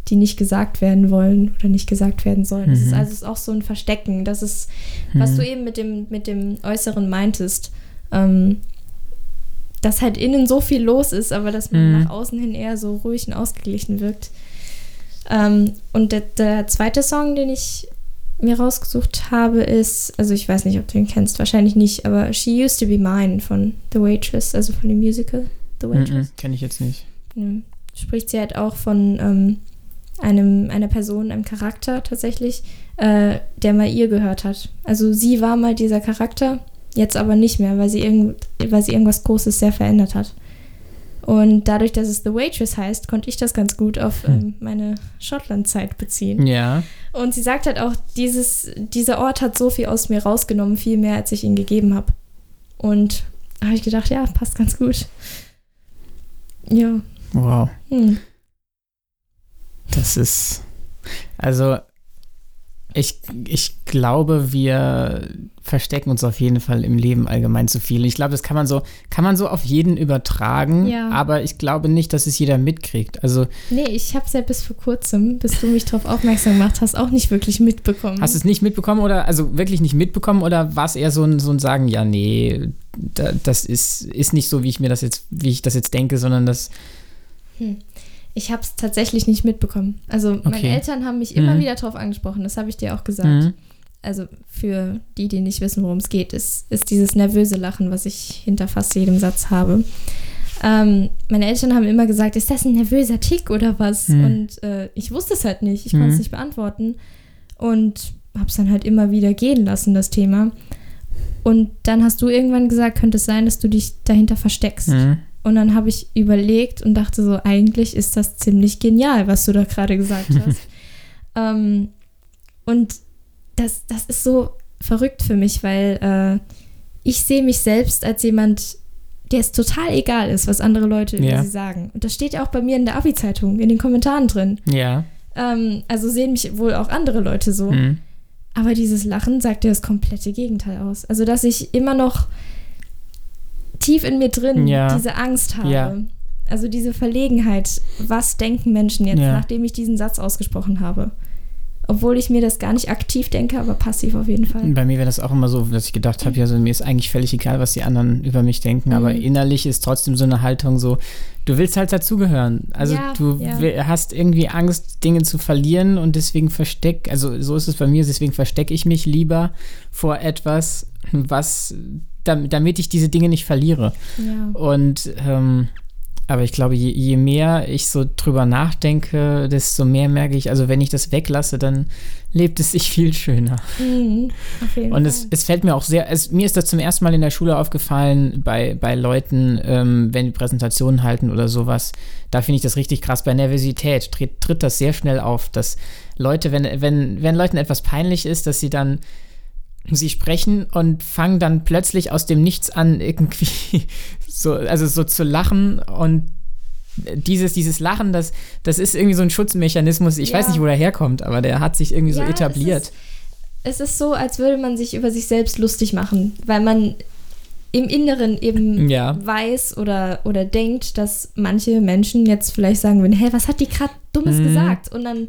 die nicht gesagt werden wollen oder nicht gesagt werden sollen. Mhm. Das ist mhm. also ist auch so ein Verstecken. Das ist, was mhm. du eben mit dem, mit dem Äußeren meintest. Ähm, dass halt innen so viel los ist, aber dass man mhm. nach außen hin eher so ruhig und ausgeglichen wirkt. Ähm, und der, der, zweite Song, den ich mir rausgesucht habe, ist, also ich weiß nicht, ob du ihn kennst, wahrscheinlich nicht, aber She Used to Be Mine von The Waitress, also von dem Musical The Waitress. Mm -mm, Kenne ich jetzt nicht. Ja spricht sie halt auch von ähm, einem, einer Person, einem Charakter tatsächlich, äh, der mal ihr gehört hat. Also sie war mal dieser Charakter, jetzt aber nicht mehr, weil sie, irgend, weil sie irgendwas Großes sehr verändert hat. Und dadurch, dass es The Waitress heißt, konnte ich das ganz gut auf hm. ähm, meine Schottland-Zeit beziehen. Ja. Und sie sagt halt auch, dieses, dieser Ort hat so viel aus mir rausgenommen, viel mehr, als ich ihn gegeben habe. Und da habe ich gedacht, ja, passt ganz gut. Ja. Wow. Hm. Das ist. Also, ich, ich glaube, wir verstecken uns auf jeden Fall im Leben allgemein zu viel. Ich glaube, das kann man so, kann man so auf jeden übertragen, ja. aber ich glaube nicht, dass es jeder mitkriegt. Also, nee, ich habe es ja bis vor kurzem, bis du mich darauf aufmerksam gemacht hast, auch nicht wirklich mitbekommen. Hast du es nicht mitbekommen oder also wirklich nicht mitbekommen oder war es eher so ein, so ein Sagen, ja, nee, da, das ist, ist nicht so, wie ich mir das jetzt, wie ich das jetzt denke, sondern das hm. Ich habe es tatsächlich nicht mitbekommen. Also okay. meine Eltern haben mich immer mhm. wieder darauf angesprochen, das habe ich dir auch gesagt. Mhm. Also für die, die nicht wissen, worum es geht, ist, ist dieses nervöse Lachen, was ich hinter fast jedem Satz habe. Ähm, meine Eltern haben immer gesagt, ist das ein nervöser Tick oder was? Mhm. Und äh, ich wusste es halt nicht, ich konnte es mhm. nicht beantworten und habe es dann halt immer wieder gehen lassen, das Thema. Und dann hast du irgendwann gesagt, könnte es sein, dass du dich dahinter versteckst. Und dann habe ich überlegt und dachte so, eigentlich ist das ziemlich genial, was du da gerade gesagt hast. ähm, und das, das ist so verrückt für mich, weil äh, ich sehe mich selbst als jemand, der es total egal ist, was andere Leute über ja. sie sagen. Und das steht ja auch bei mir in der Abi-Zeitung, in den Kommentaren drin. Ja. Ähm, also sehen mich wohl auch andere Leute so. Mhm. Aber dieses Lachen sagt ja das komplette Gegenteil aus. Also, dass ich immer noch tief in mir drin ja. diese Angst habe. Ja. Also diese Verlegenheit, was denken Menschen jetzt, ja. nachdem ich diesen Satz ausgesprochen habe. Obwohl ich mir das gar nicht aktiv denke, aber passiv auf jeden Fall. Bei mir wäre das auch immer so, dass ich gedacht habe, ja, so, mir ist eigentlich völlig egal, was die anderen über mich denken, mhm. aber innerlich ist trotzdem so eine Haltung so, du willst halt dazugehören. Also ja, du ja. hast irgendwie Angst, Dinge zu verlieren und deswegen versteck, also so ist es bei mir, deswegen verstecke ich mich lieber vor etwas, was, damit ich diese Dinge nicht verliere. Ja. Und ähm, aber ich glaube, je, je, mehr ich so drüber nachdenke, desto mehr merke ich, also wenn ich das weglasse, dann lebt es sich viel schöner. Mhm, und es, es, fällt mir auch sehr, es, mir ist das zum ersten Mal in der Schule aufgefallen, bei, bei Leuten, ähm, wenn die Präsentationen halten oder sowas, da finde ich das richtig krass. Bei Nervosität tritt, tritt das sehr schnell auf, dass Leute, wenn, wenn, wenn Leuten etwas peinlich ist, dass sie dann sie sprechen und fangen dann plötzlich aus dem Nichts an, irgendwie so, also so zu lachen und dieses, dieses Lachen, das, das ist irgendwie so ein Schutzmechanismus. Ich ja. weiß nicht, wo der herkommt, aber der hat sich irgendwie ja, so etabliert. Es ist, es ist so, als würde man sich über sich selbst lustig machen, weil man im Inneren eben ja. weiß oder, oder denkt, dass manche Menschen jetzt vielleicht sagen würden, hey, was hat die gerade Dummes mhm. gesagt? Und dann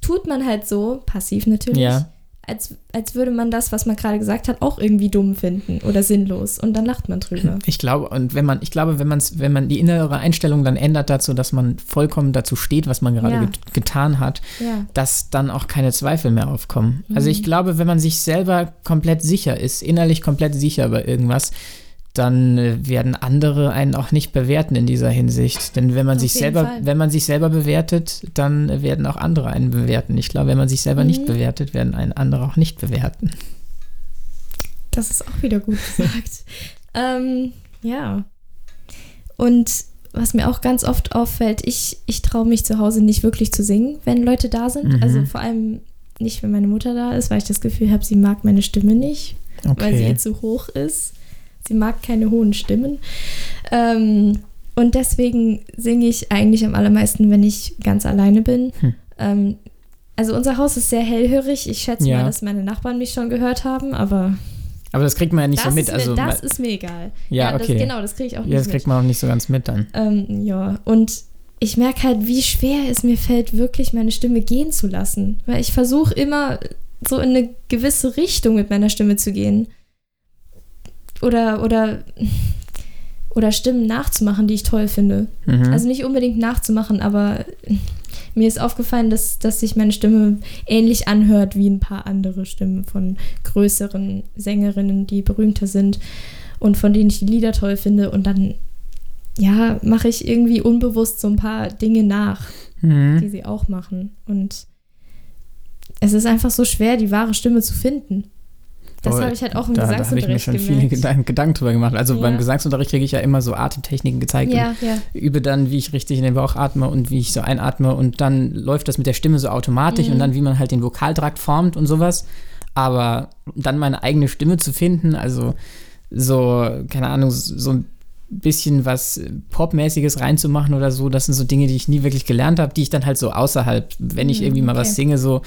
tut man halt so, passiv natürlich, ja als, als würde man das, was man gerade gesagt hat, auch irgendwie dumm finden oder sinnlos. Und dann lacht man drüber. Ich glaube, und wenn man, ich glaube, wenn man wenn man die innere Einstellung dann ändert dazu, dass man vollkommen dazu steht, was man gerade ja. get getan hat, ja. dass dann auch keine Zweifel mehr aufkommen. Mhm. Also ich glaube, wenn man sich selber komplett sicher ist, innerlich komplett sicher über irgendwas, dann äh, werden andere einen auch nicht bewerten in dieser Hinsicht. Denn wenn man Auf sich selber, Fall. wenn man sich selber bewertet, dann werden auch andere einen bewerten. Ich glaube, wenn man sich selber mhm. nicht bewertet, werden einen andere auch nicht bewerten. Das ist auch wieder gut gesagt. ähm, ja. Und was mir auch ganz oft auffällt, ich, ich traue mich zu Hause nicht wirklich zu singen, wenn Leute da sind. Mhm. Also vor allem nicht, wenn meine Mutter da ist, weil ich das Gefühl habe, sie mag meine Stimme nicht, okay. weil sie jetzt zu hoch ist. Sie mag keine hohen Stimmen. Ähm, und deswegen singe ich eigentlich am allermeisten, wenn ich ganz alleine bin. Hm. Ähm, also unser Haus ist sehr hellhörig. Ich schätze ja. mal, dass meine Nachbarn mich schon gehört haben, aber. Aber das kriegt man ja nicht so mit. Mir, also, das ist mir egal. Ja, ja okay. Das, genau, das kriege ich auch nicht Ja, das kriegt man auch nicht so ganz mit dann. Ähm, ja, und ich merke halt, wie schwer es mir fällt, wirklich meine Stimme gehen zu lassen. Weil ich versuche immer so in eine gewisse Richtung mit meiner Stimme zu gehen oder, oder, oder Stimmen nachzumachen, die ich toll finde. Mhm. Also nicht unbedingt nachzumachen, aber mir ist aufgefallen, dass, dass sich meine Stimme ähnlich anhört wie ein paar andere Stimmen von größeren Sängerinnen, die berühmter sind und von denen ich die Lieder toll finde. Und dann, ja, mache ich irgendwie unbewusst so ein paar Dinge nach, mhm. die sie auch machen. Und es ist einfach so schwer, die wahre Stimme zu finden. Das habe ich halt auch im da, Gesangsunterricht Da habe ich mir schon gemerkt. viele Gedanken, Gedanken drüber gemacht. Also ja. beim Gesangsunterricht kriege ich ja immer so Atemtechniken gezeigt ja, und ja. übe dann, wie ich richtig in den Bauch atme und wie ich so einatme und dann läuft das mit der Stimme so automatisch mhm. und dann, wie man halt den Vokaltrakt formt und sowas. Aber dann meine eigene Stimme zu finden, also so, keine Ahnung, so ein bisschen was Popmäßiges reinzumachen oder so, das sind so Dinge, die ich nie wirklich gelernt habe, die ich dann halt so außerhalb, wenn ich mhm, irgendwie mal okay. was singe, so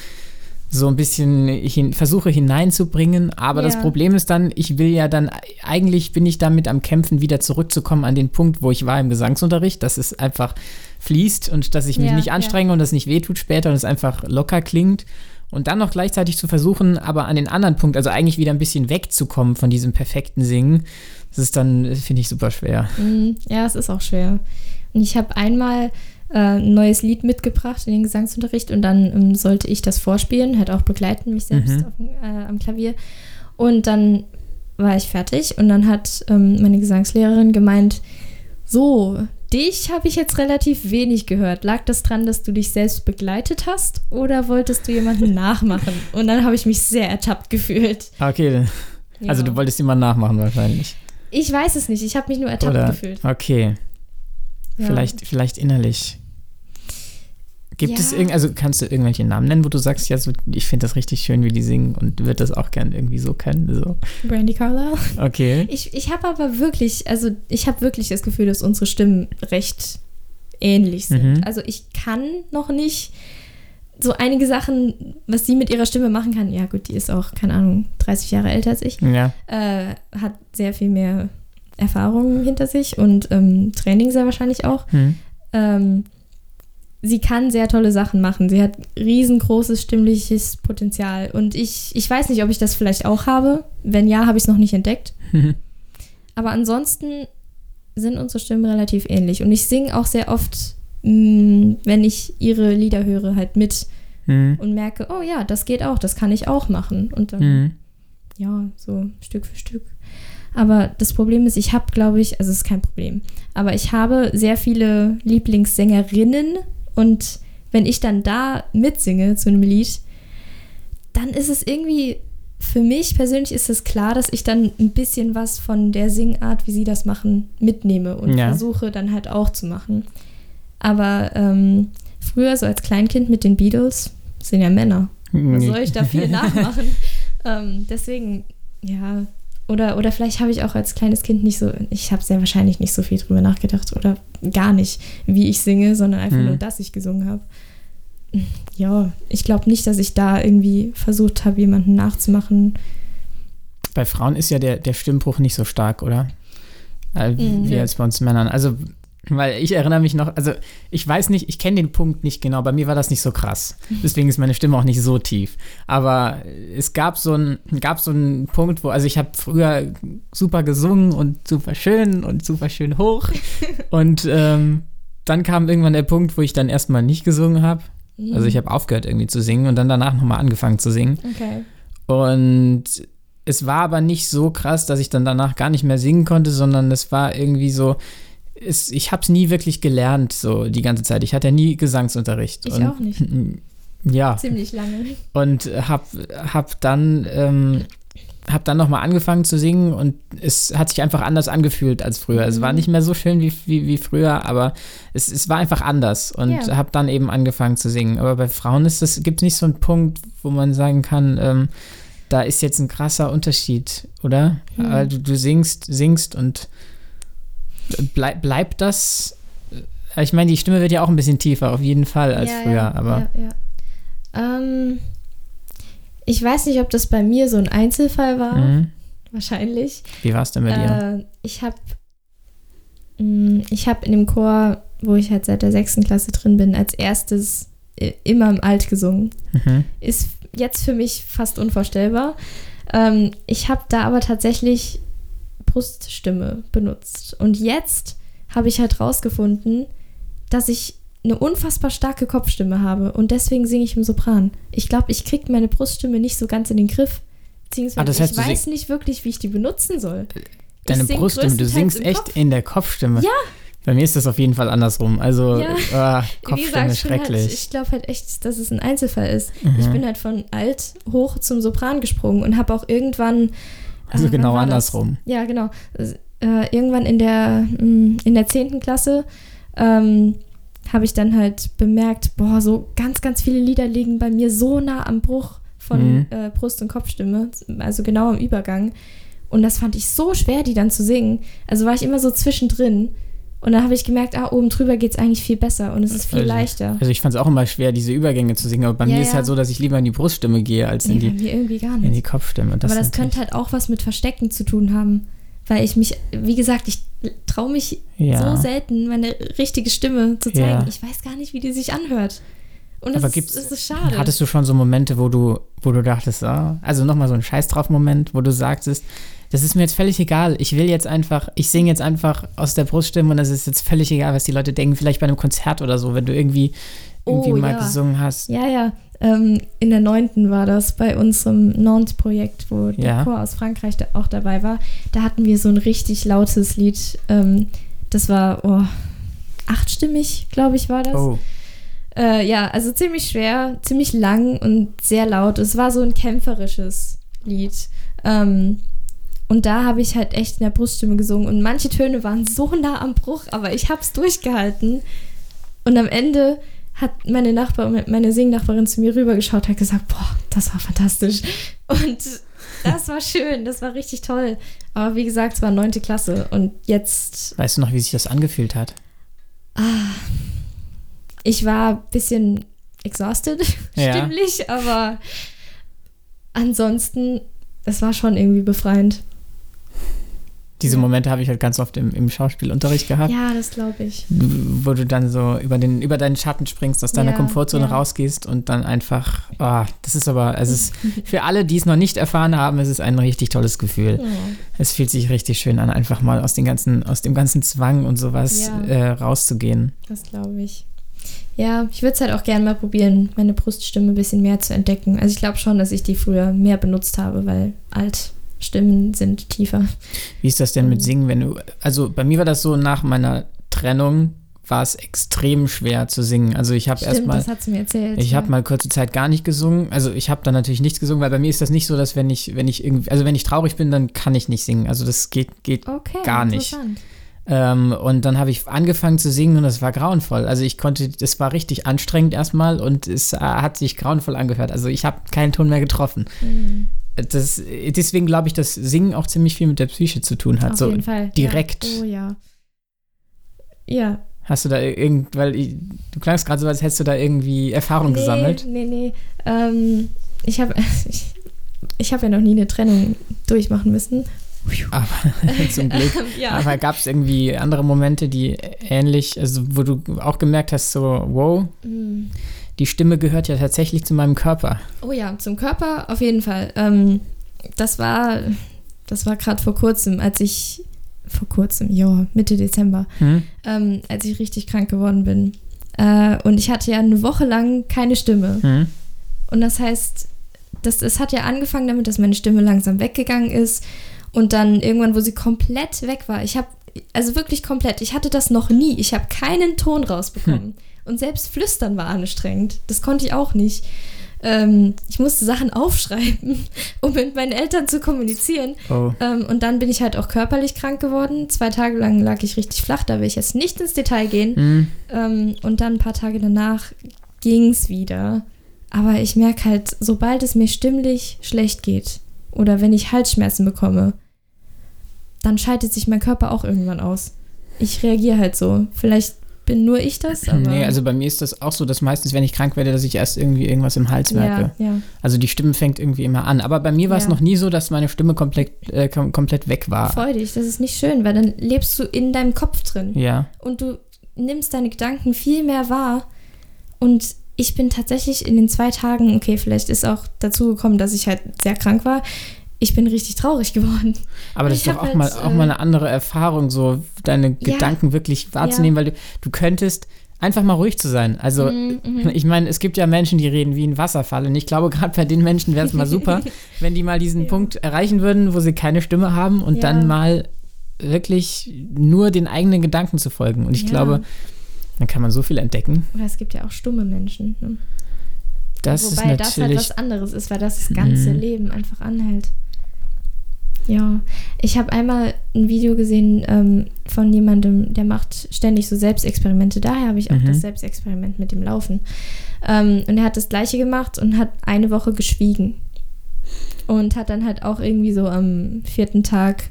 so ein bisschen hin, versuche hineinzubringen. Aber ja. das Problem ist dann, ich will ja dann, eigentlich bin ich damit am Kämpfen, wieder zurückzukommen an den Punkt, wo ich war im Gesangsunterricht, dass es einfach fließt und dass ich mich ja, nicht anstrenge ja. und das nicht wehtut später und es einfach locker klingt. Und dann noch gleichzeitig zu versuchen, aber an den anderen Punkt, also eigentlich wieder ein bisschen wegzukommen von diesem perfekten Singen, das ist dann, finde ich, super schwer. Mhm. Ja, es ist auch schwer. Und ich habe einmal ein neues Lied mitgebracht in den Gesangsunterricht und dann ähm, sollte ich das vorspielen, halt auch begleiten, mich selbst mhm. auf, äh, am Klavier. Und dann war ich fertig und dann hat ähm, meine Gesangslehrerin gemeint, so, dich habe ich jetzt relativ wenig gehört. Lag das dran, dass du dich selbst begleitet hast oder wolltest du jemanden nachmachen? Und dann habe ich mich sehr ertappt gefühlt. Okay. Ja. Also du wolltest immer nachmachen wahrscheinlich. Ich weiß es nicht, ich habe mich nur ertappt Oder, gefühlt. Okay. Ja. Vielleicht, vielleicht innerlich. Gibt ja. es irgend, also kannst du irgendwelche Namen nennen, wo du sagst, ja, so, ich finde das richtig schön, wie die singen und würde das auch gern irgendwie so kennen? So. Brandy Carlisle. Okay. Ich, ich habe aber wirklich, also ich habe wirklich das Gefühl, dass unsere Stimmen recht ähnlich sind. Mhm. Also ich kann noch nicht so einige Sachen, was sie mit ihrer Stimme machen kann. Ja, gut, die ist auch, keine Ahnung, 30 Jahre älter als ich. Ja. Äh, hat sehr viel mehr Erfahrung hinter sich und ähm, Training sehr wahrscheinlich auch. Mhm. Ähm, sie kann sehr tolle Sachen machen. Sie hat riesengroßes stimmliches Potenzial. Und ich, ich weiß nicht, ob ich das vielleicht auch habe. Wenn ja, habe ich es noch nicht entdeckt. Aber ansonsten sind unsere Stimmen relativ ähnlich. Und ich singe auch sehr oft, mh, mm, wenn ich ihre Lieder höre, halt mit mhm. und merke, oh ja, das geht auch, das kann ich auch machen. Und dann, mhm. ja, so Stück für Stück. Aber das Problem ist, ich habe, glaube ich, also es ist kein Problem, aber ich habe sehr viele Lieblingssängerinnen und wenn ich dann da mitsinge zu einem Lied, dann ist es irgendwie für mich persönlich ist es klar, dass ich dann ein bisschen was von der Singart, wie sie das machen, mitnehme und ja. versuche dann halt auch zu machen. Aber ähm, früher, so als Kleinkind mit den Beatles, sind ja Männer. Was soll ich da viel nachmachen? ähm, deswegen, ja. Oder, oder vielleicht habe ich auch als kleines Kind nicht so, ich habe sehr wahrscheinlich nicht so viel drüber nachgedacht oder gar nicht, wie ich singe, sondern einfach mhm. nur, dass ich gesungen habe ja, ich glaube nicht, dass ich da irgendwie versucht habe, jemanden nachzumachen. Bei Frauen ist ja der, der Stimmbruch nicht so stark, oder? Äh, mhm. Wie als bei uns Männern. Also, weil ich erinnere mich noch, also ich weiß nicht, ich kenne den Punkt nicht genau, bei mir war das nicht so krass. Deswegen ist meine Stimme auch nicht so tief. Aber es gab so einen, gab so einen Punkt, wo, also ich habe früher super gesungen und super schön und super schön hoch. und ähm, dann kam irgendwann der Punkt, wo ich dann erstmal nicht gesungen habe Mhm. Also ich habe aufgehört irgendwie zu singen und dann danach nochmal angefangen zu singen. Okay. Und es war aber nicht so krass, dass ich dann danach gar nicht mehr singen konnte, sondern es war irgendwie so, es, ich habe es nie wirklich gelernt, so die ganze Zeit. Ich hatte ja nie Gesangsunterricht. Ich und, auch nicht. Ja. Ziemlich lange. Und habe hab dann ähm, habe dann nochmal angefangen zu singen und es hat sich einfach anders angefühlt als früher. Mhm. Es war mhm. nicht mehr so schön wie, wie, wie früher, aber es, es war einfach anders und yeah. habe dann eben angefangen zu singen. Aber bei Frauen ist gibt es nicht so einen Punkt, wo man sagen kann, ähm, da ist jetzt ein krasser Unterschied, oder? Mhm. Du, du singst, singst und bleib, bleibt das. Äh, ich meine, die Stimme wird ja auch ein bisschen tiefer, auf jeden Fall, als ja, früher, ja, aber. Ja, ja. Ähm ich weiß nicht, ob das bei mir so ein Einzelfall war. Mhm. Wahrscheinlich. Wie war es denn bei dir? Äh, ich habe mm, ich hab in dem Chor, wo ich halt seit der sechsten Klasse drin bin, als erstes äh, immer im Alt gesungen. Mhm. Ist jetzt für mich fast unvorstellbar. Ähm, ich habe da aber tatsächlich Bruststimme benutzt. Und jetzt habe ich halt rausgefunden, dass ich eine unfassbar starke Kopfstimme habe und deswegen singe ich im Sopran. Ich glaube, ich kriege meine Bruststimme nicht so ganz in den Griff. Beziehungsweise ah, das heißt, ich weiß nicht wirklich, wie ich die benutzen soll. Deine Bruststimme, du singst echt Kopf. in der Kopfstimme. Ja. Bei mir ist das auf jeden Fall andersrum. Also ja. äh, Kopfstimme gesagt, schrecklich. Halt, ich glaube halt echt, dass es ein Einzelfall ist. Mhm. Ich bin halt von alt hoch zum Sopran gesprungen und habe auch irgendwann. Also äh, genau andersrum. Das? Ja, genau. Äh, irgendwann in der mm, in der 10. Klasse ähm, habe ich dann halt bemerkt, boah, so ganz, ganz viele Lieder liegen bei mir so nah am Bruch von mhm. äh, Brust- und Kopfstimme, also genau am Übergang. Und das fand ich so schwer, die dann zu singen. Also war ich immer so zwischendrin. Und dann habe ich gemerkt, ah, oben drüber geht es eigentlich viel besser und es ist viel also, leichter. Also ich fand es auch immer schwer, diese Übergänge zu singen, aber bei ja, mir ist ja. halt so, dass ich lieber in die Bruststimme gehe, als in, die, in die Kopfstimme. Das aber das könnte halt auch was mit Verstecken zu tun haben weil ich mich, wie gesagt, ich traue mich ja. so selten, meine richtige Stimme zu zeigen. Ich weiß gar nicht, wie die sich anhört. Und Aber es, gibt's, ist, ist schade. Hattest du schon so Momente, wo du, wo du dachtest, oh, also nochmal so ein Scheiß drauf Moment, wo du sagtest, das ist mir jetzt völlig egal. Ich will jetzt einfach, ich singe jetzt einfach aus der Bruststimme und es ist jetzt völlig egal, was die Leute denken. Vielleicht bei einem Konzert oder so, wenn du irgendwie, irgendwie oh, mal ja. gesungen hast. Ja, ja. Ähm, in der neunten war das bei unserem Nantes-Projekt, wo der ja. Chor aus Frankreich da auch dabei war. Da hatten wir so ein richtig lautes Lied. Ähm, das war oh, achtstimmig, glaube ich, war das. Oh. Äh, ja, also ziemlich schwer, ziemlich lang und sehr laut. Es war so ein kämpferisches Lied. Ähm, Und da habe ich halt echt in der Bruststimme gesungen. Und manche Töne waren so nah am Bruch, aber ich habe es durchgehalten. Und am Ende hat meine Nachbarin, meine Singnachbarin zu mir rübergeschaut, hat gesagt, boah, das war fantastisch. Und das war schön, das war richtig toll. Aber wie gesagt, es war neunte Klasse und jetzt. Weißt du noch, wie sich das angefühlt hat? Ah, ich war ein bisschen exhausted, ja. stimmlich, aber ansonsten, es war schon irgendwie befreiend. Diese Momente habe ich halt ganz oft im, im Schauspielunterricht gehabt. Ja, das glaube ich. Wo du dann so über, den, über deinen Schatten springst, aus deiner ja, Komfortzone ja. rausgehst und dann einfach, oh, das ist aber, es ist für alle, die es noch nicht erfahren haben, es ist ein richtig tolles Gefühl. Ja. Es fühlt sich richtig schön an, einfach mal aus, den ganzen, aus dem ganzen Zwang und sowas äh, rauszugehen. Das glaube ich. Ja, ich würde es halt auch gerne mal probieren, meine Bruststimme ein bisschen mehr zu entdecken. Also ich glaube schon, dass ich die früher mehr benutzt habe, weil alt Stimmen sind tiefer. Wie ist das denn mit ähm. Singen, wenn du, also bei mir war das so nach meiner Trennung war es extrem schwer zu singen. Also ich habe erstmal, das hat's mir erzählt. Ich ja. habe mal kurze Zeit gar nicht gesungen. Also ich habe dann natürlich nichts gesungen, weil bei mir ist das nicht so, dass wenn ich, wenn ich irgendwie, also wenn ich traurig bin, dann kann ich nicht singen. Also das geht, geht okay, gar nicht. Ähm, und dann habe ich angefangen zu singen und das war grauenvoll. Also ich konnte, das war richtig anstrengend erstmal und es äh, hat sich grauenvoll angehört. Also ich habe keinen Ton mehr getroffen. Mhm das, deswegen glaube ich, dass Singen auch ziemlich viel mit der Psyche zu tun hat. Auf so jeden Fall. Direkt. Ja. Oh ja. Ja. Hast du da irgend, weil du klangst gerade so, als hättest du da irgendwie Erfahrung nee, gesammelt? Nee, nee. Ähm, ich habe ich, ich hab ja noch nie eine Trennung durchmachen müssen. Aber zum Glück. ja. Aber gab es irgendwie andere Momente, die ähnlich, also wo du auch gemerkt hast, so, wow, mhm die Stimme gehört ja tatsächlich zu meinem Körper. Oh ja, zum Körper auf jeden Fall. Ähm, das war, das war gerade vor kurzem, als ich, vor kurzem, ja, Mitte Dezember, hm? ähm, als ich richtig krank geworden bin. Äh, und ich hatte ja eine Woche lang keine Stimme. Hm? Und das heißt, das, es hat ja angefangen damit, dass meine Stimme langsam weggegangen ist. Und dann irgendwann, wo sie komplett weg war, ich habe, also wirklich komplett, ich hatte das noch nie. Ich habe keinen Ton rausbekommen. Hm. Und selbst flüstern war anstrengend. Das konnte ich auch nicht. Ähm, ich musste Sachen aufschreiben, um mit meinen Eltern zu kommunizieren. Oh. Ähm, und dann bin ich halt auch körperlich krank geworden. Zwei Tage lang lag ich richtig flach, da will ich jetzt nicht ins Detail gehen. Mhm. Ähm, und dann ein paar Tage danach ging es wieder. Aber ich merke halt, sobald es mir stimmlich schlecht geht oder wenn ich Halsschmerzen bekomme, dann schaltet sich mein Körper auch irgendwann aus. Ich reagiere halt so. Vielleicht bin nur ich das? Aber nee, also bei mir ist das auch so, dass meistens, wenn ich krank werde, dass ich erst irgendwie irgendwas im Hals merke. Ja, ja. Also die Stimme fängt irgendwie immer an. Aber bei mir war es noch nie so, dass meine Stimme komplett, äh, kom komplett weg war. Freudig, das ist nicht schön, weil dann lebst du in deinem Kopf drin. Ja. Und du nimmst deine Gedanken viel mehr wahr. Und ich bin tatsächlich in den zwei Tagen, okay, vielleicht ist auch dazu gekommen, dass ich halt sehr krank war ich bin richtig traurig geworden. Aber das ist doch auch, halt, mal, auch mal eine andere Erfahrung, so deine ja, Gedanken wirklich wahrzunehmen, ja. weil du, du könntest einfach mal ruhig zu sein. Also, mm, mm. ich meine, es gibt ja Menschen, die reden wie ein Wasserfall. Und ich glaube, gerade bei den Menschen wäre es mal super, wenn die mal diesen ja. Punkt erreichen würden, wo sie keine Stimme haben und dann mal wirklich nur den eigenen Gedanken zu folgen. Und ich glaube, dann kann man so viel entdecken. Oder es gibt ja auch stumme Menschen. Ne? Das Wobei ist das halt was anderes ist, weil das das ganze mm. Leben einfach anhält. Ja, ich habe einmal ein Video gesehen ähm, von jemandem, der macht ständig so Selbstexperimente. Daher habe ich auch mhm. das Selbstexperiment mit dem Laufen. Ähm, und er hat das gleiche gemacht und hat eine Woche geschwiegen. Und hat dann halt auch irgendwie so am vierten Tag,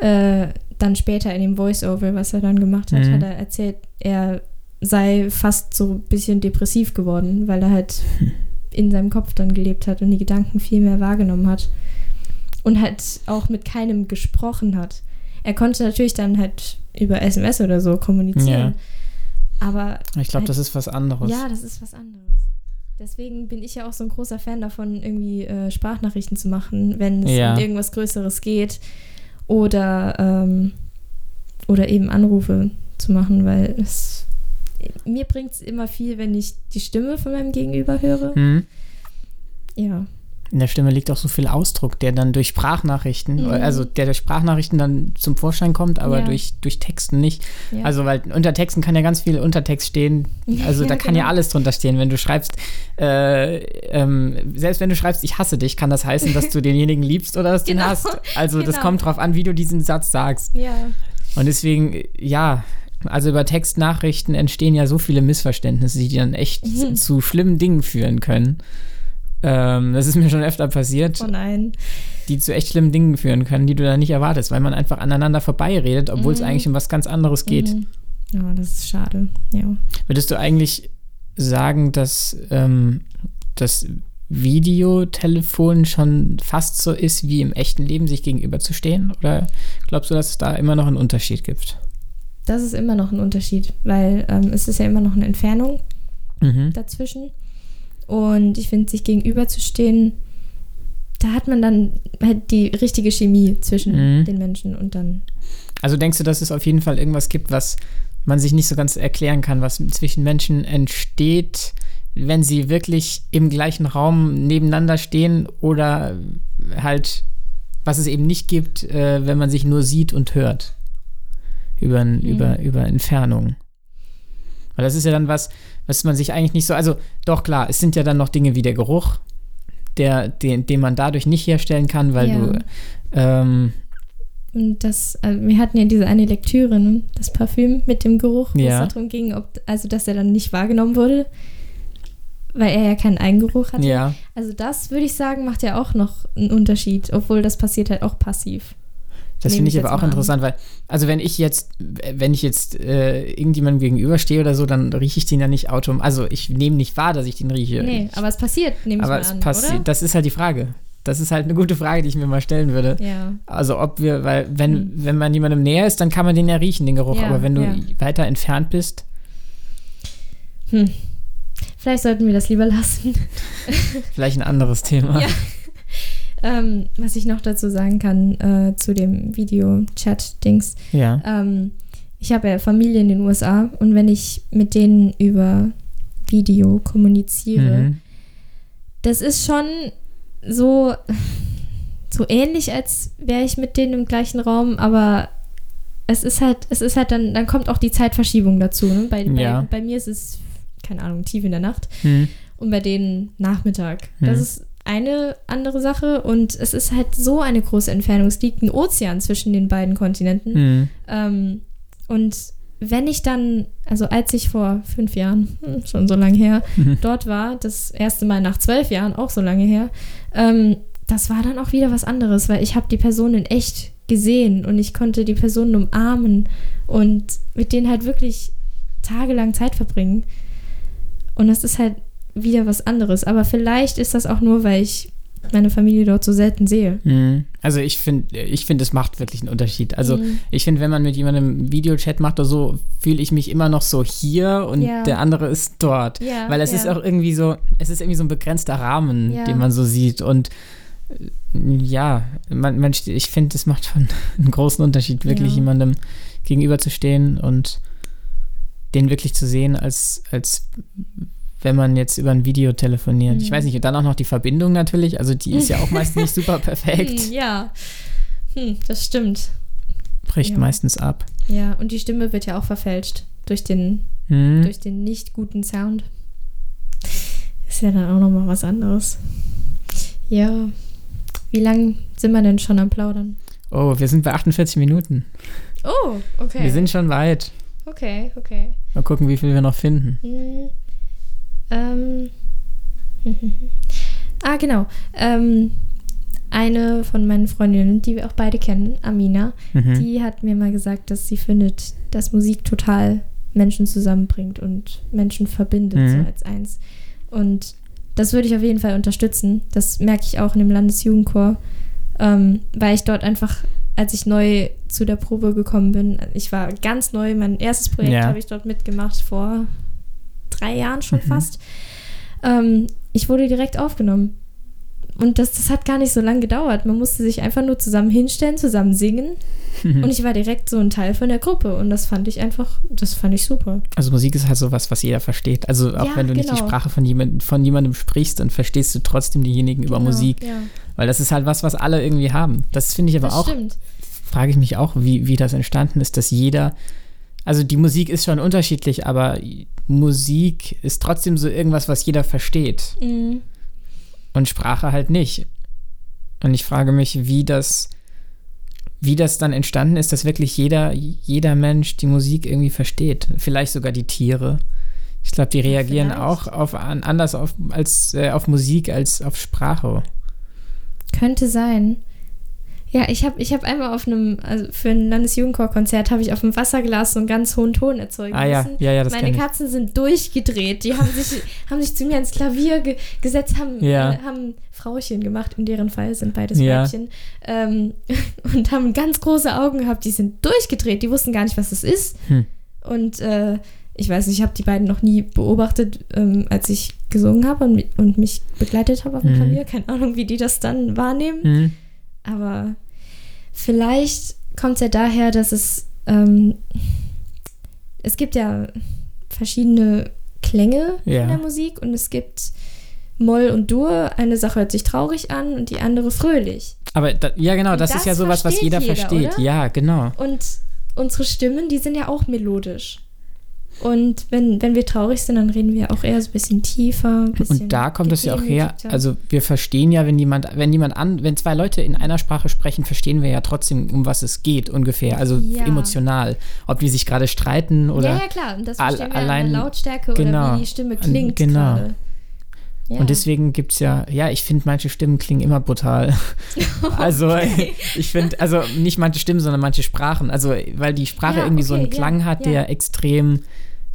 äh, dann später in dem Voice-Over, was er dann gemacht hat, mhm. hat er erzählt, er sei fast so ein bisschen depressiv geworden, weil er halt in seinem Kopf dann gelebt hat und die Gedanken viel mehr wahrgenommen hat und halt auch mit keinem gesprochen hat. Er konnte natürlich dann halt über SMS oder so kommunizieren. Ja. Aber. Ich glaube, halt, das ist was anderes. Ja, das ist was anderes. Deswegen bin ich ja auch so ein großer Fan davon, irgendwie äh, Sprachnachrichten zu machen, wenn es ja. um irgendwas Größeres geht. Oder, ähm, oder eben Anrufe zu machen, weil es mir bringt es immer viel, wenn ich die Stimme von meinem Gegenüber höre. Mhm. Ja. In der Stimme liegt auch so viel Ausdruck, der dann durch Sprachnachrichten, mhm. also der durch Sprachnachrichten dann zum Vorschein kommt, aber ja. durch, durch Texten nicht. Ja. Also, weil unter Texten kann ja ganz viel Untertext stehen. Also, ja, da kann genau. ja alles drunter stehen. Wenn du schreibst, äh, ähm, selbst wenn du schreibst, ich hasse dich, kann das heißen, dass du denjenigen liebst oder dass du genau. ihn hast. Also, genau. das kommt drauf an, wie du diesen Satz sagst. Ja. Und deswegen, ja, also über Textnachrichten entstehen ja so viele Missverständnisse, die dann echt mhm. zu schlimmen Dingen führen können. Ähm, das ist mir schon öfter passiert. Oh nein. Die zu echt schlimmen Dingen führen können, die du dann nicht erwartest, weil man einfach aneinander vorbeiredet, obwohl mhm. es eigentlich um was ganz anderes geht. Mhm. Ja, das ist schade. Ja. Würdest du eigentlich sagen, dass ähm, das Videotelefon schon fast so ist, wie im echten Leben sich gegenüberzustehen? Oder glaubst du, dass es da immer noch einen Unterschied gibt? Das ist immer noch ein Unterschied, weil ähm, es ist ja immer noch eine Entfernung mhm. dazwischen. Und ich finde, sich gegenüberzustehen, da hat man dann halt die richtige Chemie zwischen mhm. den Menschen und dann. Also denkst du, dass es auf jeden Fall irgendwas gibt, was man sich nicht so ganz erklären kann, was zwischen Menschen entsteht, wenn sie wirklich im gleichen Raum nebeneinander stehen oder halt, was es eben nicht gibt, äh, wenn man sich nur sieht und hört über, mhm. über, über Entfernung. Weil das ist ja dann was, was man sich eigentlich nicht so, also doch klar, es sind ja dann noch Dinge wie der Geruch, der, den, den man dadurch nicht herstellen kann, weil ja. du ähm, und das, also wir hatten ja diese eine Lektüre, ne? das Parfüm mit dem Geruch, wo ja. es darum ging, ob, also dass er dann nicht wahrgenommen wurde, weil er ja keinen Eigengeruch hatte. Ja. Also das würde ich sagen, macht ja auch noch einen Unterschied, obwohl das passiert halt auch passiv. Das finde ich, aber auch interessant, weil, also wenn ich jetzt, wenn ich jetzt äh, irgendjemandem gegenüberstehe oder so, dann rieche ich den ja nicht automatisch. Also ich nehme nicht wahr, dass ich den rieche. Nee, aber es passiert, nehme ich aber mal es passiert, Das ist halt die Frage. Das ist halt eine gute Frage, die ich mir mal stellen würde. Ja. Also ob wir, weil wenn, hm. wenn man jemandem näher ist, dann kann man den ja riechen, den Geruch. Ja, aber wenn du ja. weiter entfernt bist. Hm. Vielleicht sollten wir das lieber lassen. Vielleicht ein anderes Thema. Ja. Ähm, was ich noch dazu sagen kann äh, zu dem Video-Chat-Dings. Ja. Ähm, ich habe ja Familie in den USA und wenn ich mit denen über Video kommuniziere, mhm. das ist schon so, so ähnlich, als wäre ich mit denen im gleichen Raum, aber es ist halt, es ist halt dann, dann kommt auch die Zeitverschiebung dazu. Ne? Bei, ja. bei, bei, mir ist es, keine Ahnung, tief in der Nacht mhm. und bei denen Nachmittag. Mhm. Das ist eine andere Sache und es ist halt so eine große Entfernung. Es liegt ein Ozean zwischen den beiden Kontinenten. Mhm. Ähm, und wenn ich dann, also als ich vor fünf Jahren, hm, schon so lange her, mhm. dort war, das erste Mal nach zwölf Jahren, auch so lange her, ähm, das war dann auch wieder was anderes, weil ich habe die Person in echt gesehen und ich konnte die Personen umarmen und mit denen halt wirklich tagelang Zeit verbringen. Und das ist halt wieder was anderes. Aber vielleicht ist das auch nur, weil ich meine Familie dort so selten sehe. Mhm. Also ich finde, ich finde, es macht wirklich einen Unterschied. Also mhm. ich finde, wenn man mit jemandem Videochat macht oder so, fühle ich mich immer noch so hier und ja. der andere ist dort. Ja, Weil es ja. ist auch irgendwie so, es ist irgendwie so ein begrenzter Rahmen, den man so sieht. Und äh, ja, man, man ich finde, es macht schon einen großen Unterschied, wirklich jemandem gegenüberzustehen und den wirklich zu sehen als, als wenn man jetzt über ein Video telefoniert. Mhm. Ich weiß nicht, und dann auch noch die Verbindung natürlich, also die ist ja auch meist nicht super perfekt. Hm, ja, hm, das stimmt. Bricht ja. meistens ab. Ja, und die Stimme wird ja auch verfälscht durch den, mhm. durch den nicht guten Sound. Ist ja dann auch nochmal was anderes. Ja. Wie lange sind wir denn schon am Plaudern? Oh, wir sind bei 48 Minuten. Oh, okay. Wir sind schon weit. Okay, okay. Mal gucken, wie viel wir noch finden. Hm. Ähm. ah, genau. Ähm, eine von meinen Freundinnen, die wir auch beide kennen, Amina, mhm. die hat mir mal gesagt, dass sie findet, dass Musik total Menschen zusammenbringt und Menschen verbindet, mhm. so als eins. Und das würde ich auf jeden Fall unterstützen. Das merke ich auch in dem Landesjugendchor, ähm, weil ich dort einfach, als ich neu zu der Probe gekommen bin, ich war ganz neu, mein erstes Projekt ja. habe ich dort mitgemacht vor drei Jahren schon mhm. fast. Ähm, ich wurde direkt aufgenommen. Und das, das hat gar nicht so lange gedauert. Man musste sich einfach nur zusammen hinstellen, zusammen singen. und ich war direkt so ein Teil von der Gruppe und das fand ich einfach, das fand ich super. Also Musik ist halt sowas, was jeder versteht. Also auch Ja, wenn du nicht die genau. Sprache von, jemand, von jemandem sprichst, dann verstehst du trotzdem diejenigen über Genau, Musik. Ja, Weil das ist halt was, was alle irgendwie haben. Das finde ich aber das auch, stimmt. frage ich mich auch, wie, wie das entstanden ist, dass jeder, also die Musik ist schon unterschiedlich, aber Musik ist trotzdem so irgendwas, was jeder versteht. Mhm. und Sprache halt nicht. Und ich frage mich, wie das, wie das dann entstanden ist, dass wirklich jeder, jeder Mensch die Musik irgendwie versteht. Vielleicht sogar die Tiere. Ich glaube, die reagieren vielleicht. auch auf, an, anders auf, als, äh, auf Musik als auf Sprache. Könnte sein. Ja, ich habe ich hab einmal auf einem, also für ein Landesjugendchorkonzert habe ich auf dem Wasserglas so einen ganz hohen Ton erzeugen Ah ja, müssen. ja, ja, das Meine ich. Katzen sind durchgedreht. Die haben sich, haben sich zu mir ans Klavier ge gesetzt, haben, Ja. äh, haben Frauchen gemacht. In deren Fall sind beides Ja. Mädchen. Ähm, und haben ganz große Augen gehabt. Die sind durchgedreht. Die wussten gar nicht, was das ist. Hm. Und äh, ich weiß nicht, ich habe die beiden noch nie beobachtet, ähm, als ich gesungen habe und, und mich begleitet habe auf dem Mhm. Klavier. Keine Ahnung, wie die das dann wahrnehmen. Hm. Aber vielleicht kommt es ja daher, dass es, ähm, es gibt ja verschiedene Klänge Ja. in der Musik und es gibt Moll und Dur. Eine Sache hört sich traurig an und die andere fröhlich. Aber da, ja, genau, Und das, ist das ja sowas, was jeder jeder, versteht. oder? Ja, genau. Und unsere Stimmen, die sind ja auch melodisch. Und wenn, wenn wir traurig sind, dann reden wir auch eher so ein bisschen tiefer. Ein bisschen Und da kommt es ja auch her, also wir verstehen ja, wenn jemand, wenn jemand an, wenn zwei Leute in einer Sprache sprechen, verstehen wir ja trotzdem, um was es geht ungefähr, also Ja. emotional. Ob die sich gerade streiten oder. ja, ja, klar. Und das all- verstehen wir allein- an der Lautstärke genau. oder wie die Stimme klingt Genau. gerade. Ja. Und deswegen gibt es ja, ja, ich finde, manche Stimmen klingen immer brutal. Also, ich finde, also nicht manche Stimmen, sondern manche Sprachen. Also, weil die Sprache Ja, irgendwie so einen okay, ja, Klang hat, der extrem,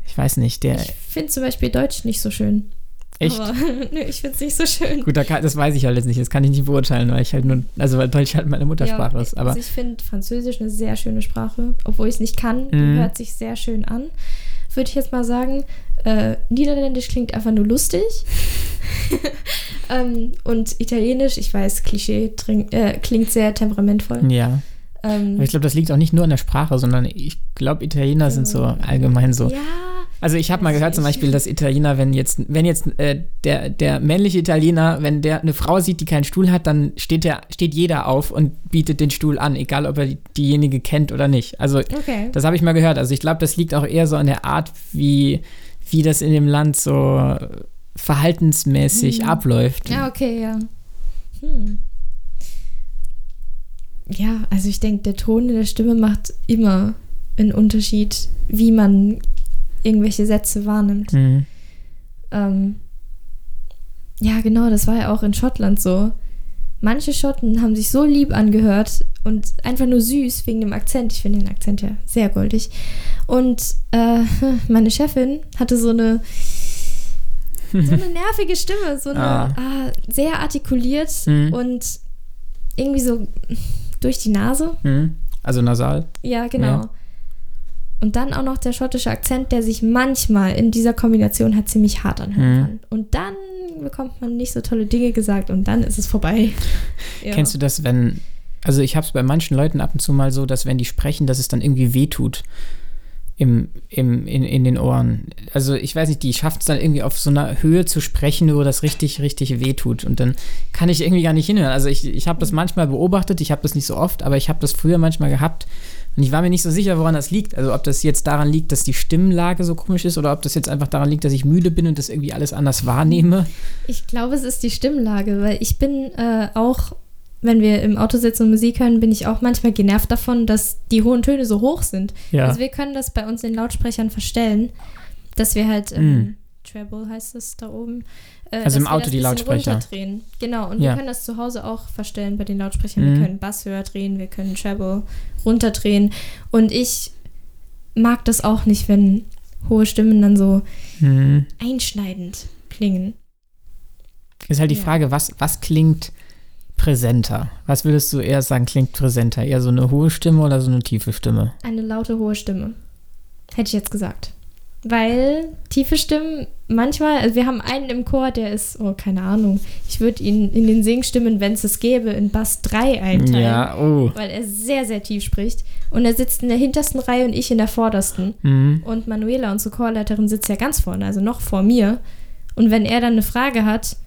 ich weiß nicht, der. Ich finde zum Beispiel Deutsch nicht so schön. echt. Aber nö, ich finde es nicht so schön. Gut, da kann, das weiß ich halt jetzt nicht, das kann ich nicht beurteilen, weil ich halt nur, also weil Deutsch halt meine Muttersprache Ja, ist. Aber also ich finde Französisch eine sehr schöne Sprache, obwohl ich es nicht kann. Die Mhm. hört sich sehr schön an. Würde ich jetzt mal sagen. Äh, Niederländisch klingt einfach nur lustig. ähm, und Italienisch, ich weiß, Klischee trink, äh, klingt sehr temperamentvoll. ja. Ähm, Aber ich glaube, das liegt auch nicht nur an der Sprache, sondern ich glaube, Italiener sind so allgemein so. ja, Also ich habe mal gehört zum Beispiel, dass Italiener, wenn jetzt, wenn jetzt äh, der, der männliche Italiener, wenn der eine Frau sieht, die keinen Stuhl hat, dann steht der, steht jeder auf und bietet den Stuhl an, egal ob er die- diejenige kennt oder nicht. Also okay. das habe ich mal gehört. Also ich glaube, das liegt auch eher so an der Art, wie, wie das in dem Land so verhaltensmäßig Hm. abläuft. Ja, okay, ja. Hm. Ja, also ich denke, der Ton in der Stimme macht immer einen Unterschied, wie man irgendwelche Sätze wahrnimmt. Mhm. Ähm, ja, genau, das war ja auch in Schottland so. Manche Schotten haben sich so lieb angehört und einfach nur süß wegen dem Akzent. Ich finde den Akzent ja sehr goldig. Und äh, meine Chefin hatte so eine, so eine nervige Stimme, so eine Ah. ah, sehr artikuliert Mhm. und irgendwie so durch die Nase. Mhm. Also nasal. Ja, genau. Ja. Und dann auch noch der schottische Akzent, der sich manchmal in dieser Kombination halt ziemlich hart anhören Mhm. kann. Und dann bekommt man nicht so tolle Dinge gesagt und dann ist es vorbei. Ja. Kennst du das, wenn, also ich habe es bei manchen Leuten ab und zu mal so, dass wenn die sprechen, dass es dann irgendwie wehtut im, im, in, in den Ohren. Also ich weiß nicht, die schafft es dann irgendwie auf so einer Höhe zu sprechen, wo das richtig, richtig wehtut. Und dann kann ich irgendwie gar nicht hinhören. Also ich, ich habe das manchmal beobachtet, ich habe das nicht so oft, aber ich habe das früher manchmal gehabt. Und ich war mir nicht so sicher, woran das liegt. Also ob das jetzt daran liegt, dass die Stimmlage so komisch ist oder ob das jetzt einfach daran liegt, dass ich müde bin und das irgendwie alles anders wahrnehme. Ich glaube, es ist die Stimmlage, weil ich bin äh, auch, wenn wir im Auto sitzen und Musik hören, bin ich auch manchmal genervt davon, dass die hohen Töne so hoch sind. Ja. Also wir können das bei uns in Lautsprechern verstellen, dass wir halt ähm, Treble heißt es da oben. Äh, Also im Auto die Lautsprecher. runterdrehen. Genau, und Ja. wir können das zu Hause auch verstellen bei den Lautsprechern. Mhm. Wir können Bass höher drehen, wir können Treble runterdrehen. Und ich mag das auch nicht, wenn hohe Stimmen dann so Hm. einschneidend klingen. Ist halt die Ja. Frage, was, was klingt präsenter? Was würdest du eher sagen, klingt präsenter? Eher so eine hohe Stimme oder so eine tiefe Stimme? Eine laute, hohe Stimme. Hätte ich jetzt gesagt. Weil tiefe Stimmen manchmal, also wir haben einen im Chor, der ist, oh, keine Ahnung, ich würde ihn in den Singstimmen, wenn es es gäbe, in Bass 3 einteilen. Ja, oh. Weil er sehr, sehr tief spricht. Und er sitzt in der hintersten Reihe und ich in der vordersten. Mhm. Und Manuela, unsere Chorleiterin, sitzt ja ganz vorne, also noch vor mir. Und wenn er dann eine Frage hat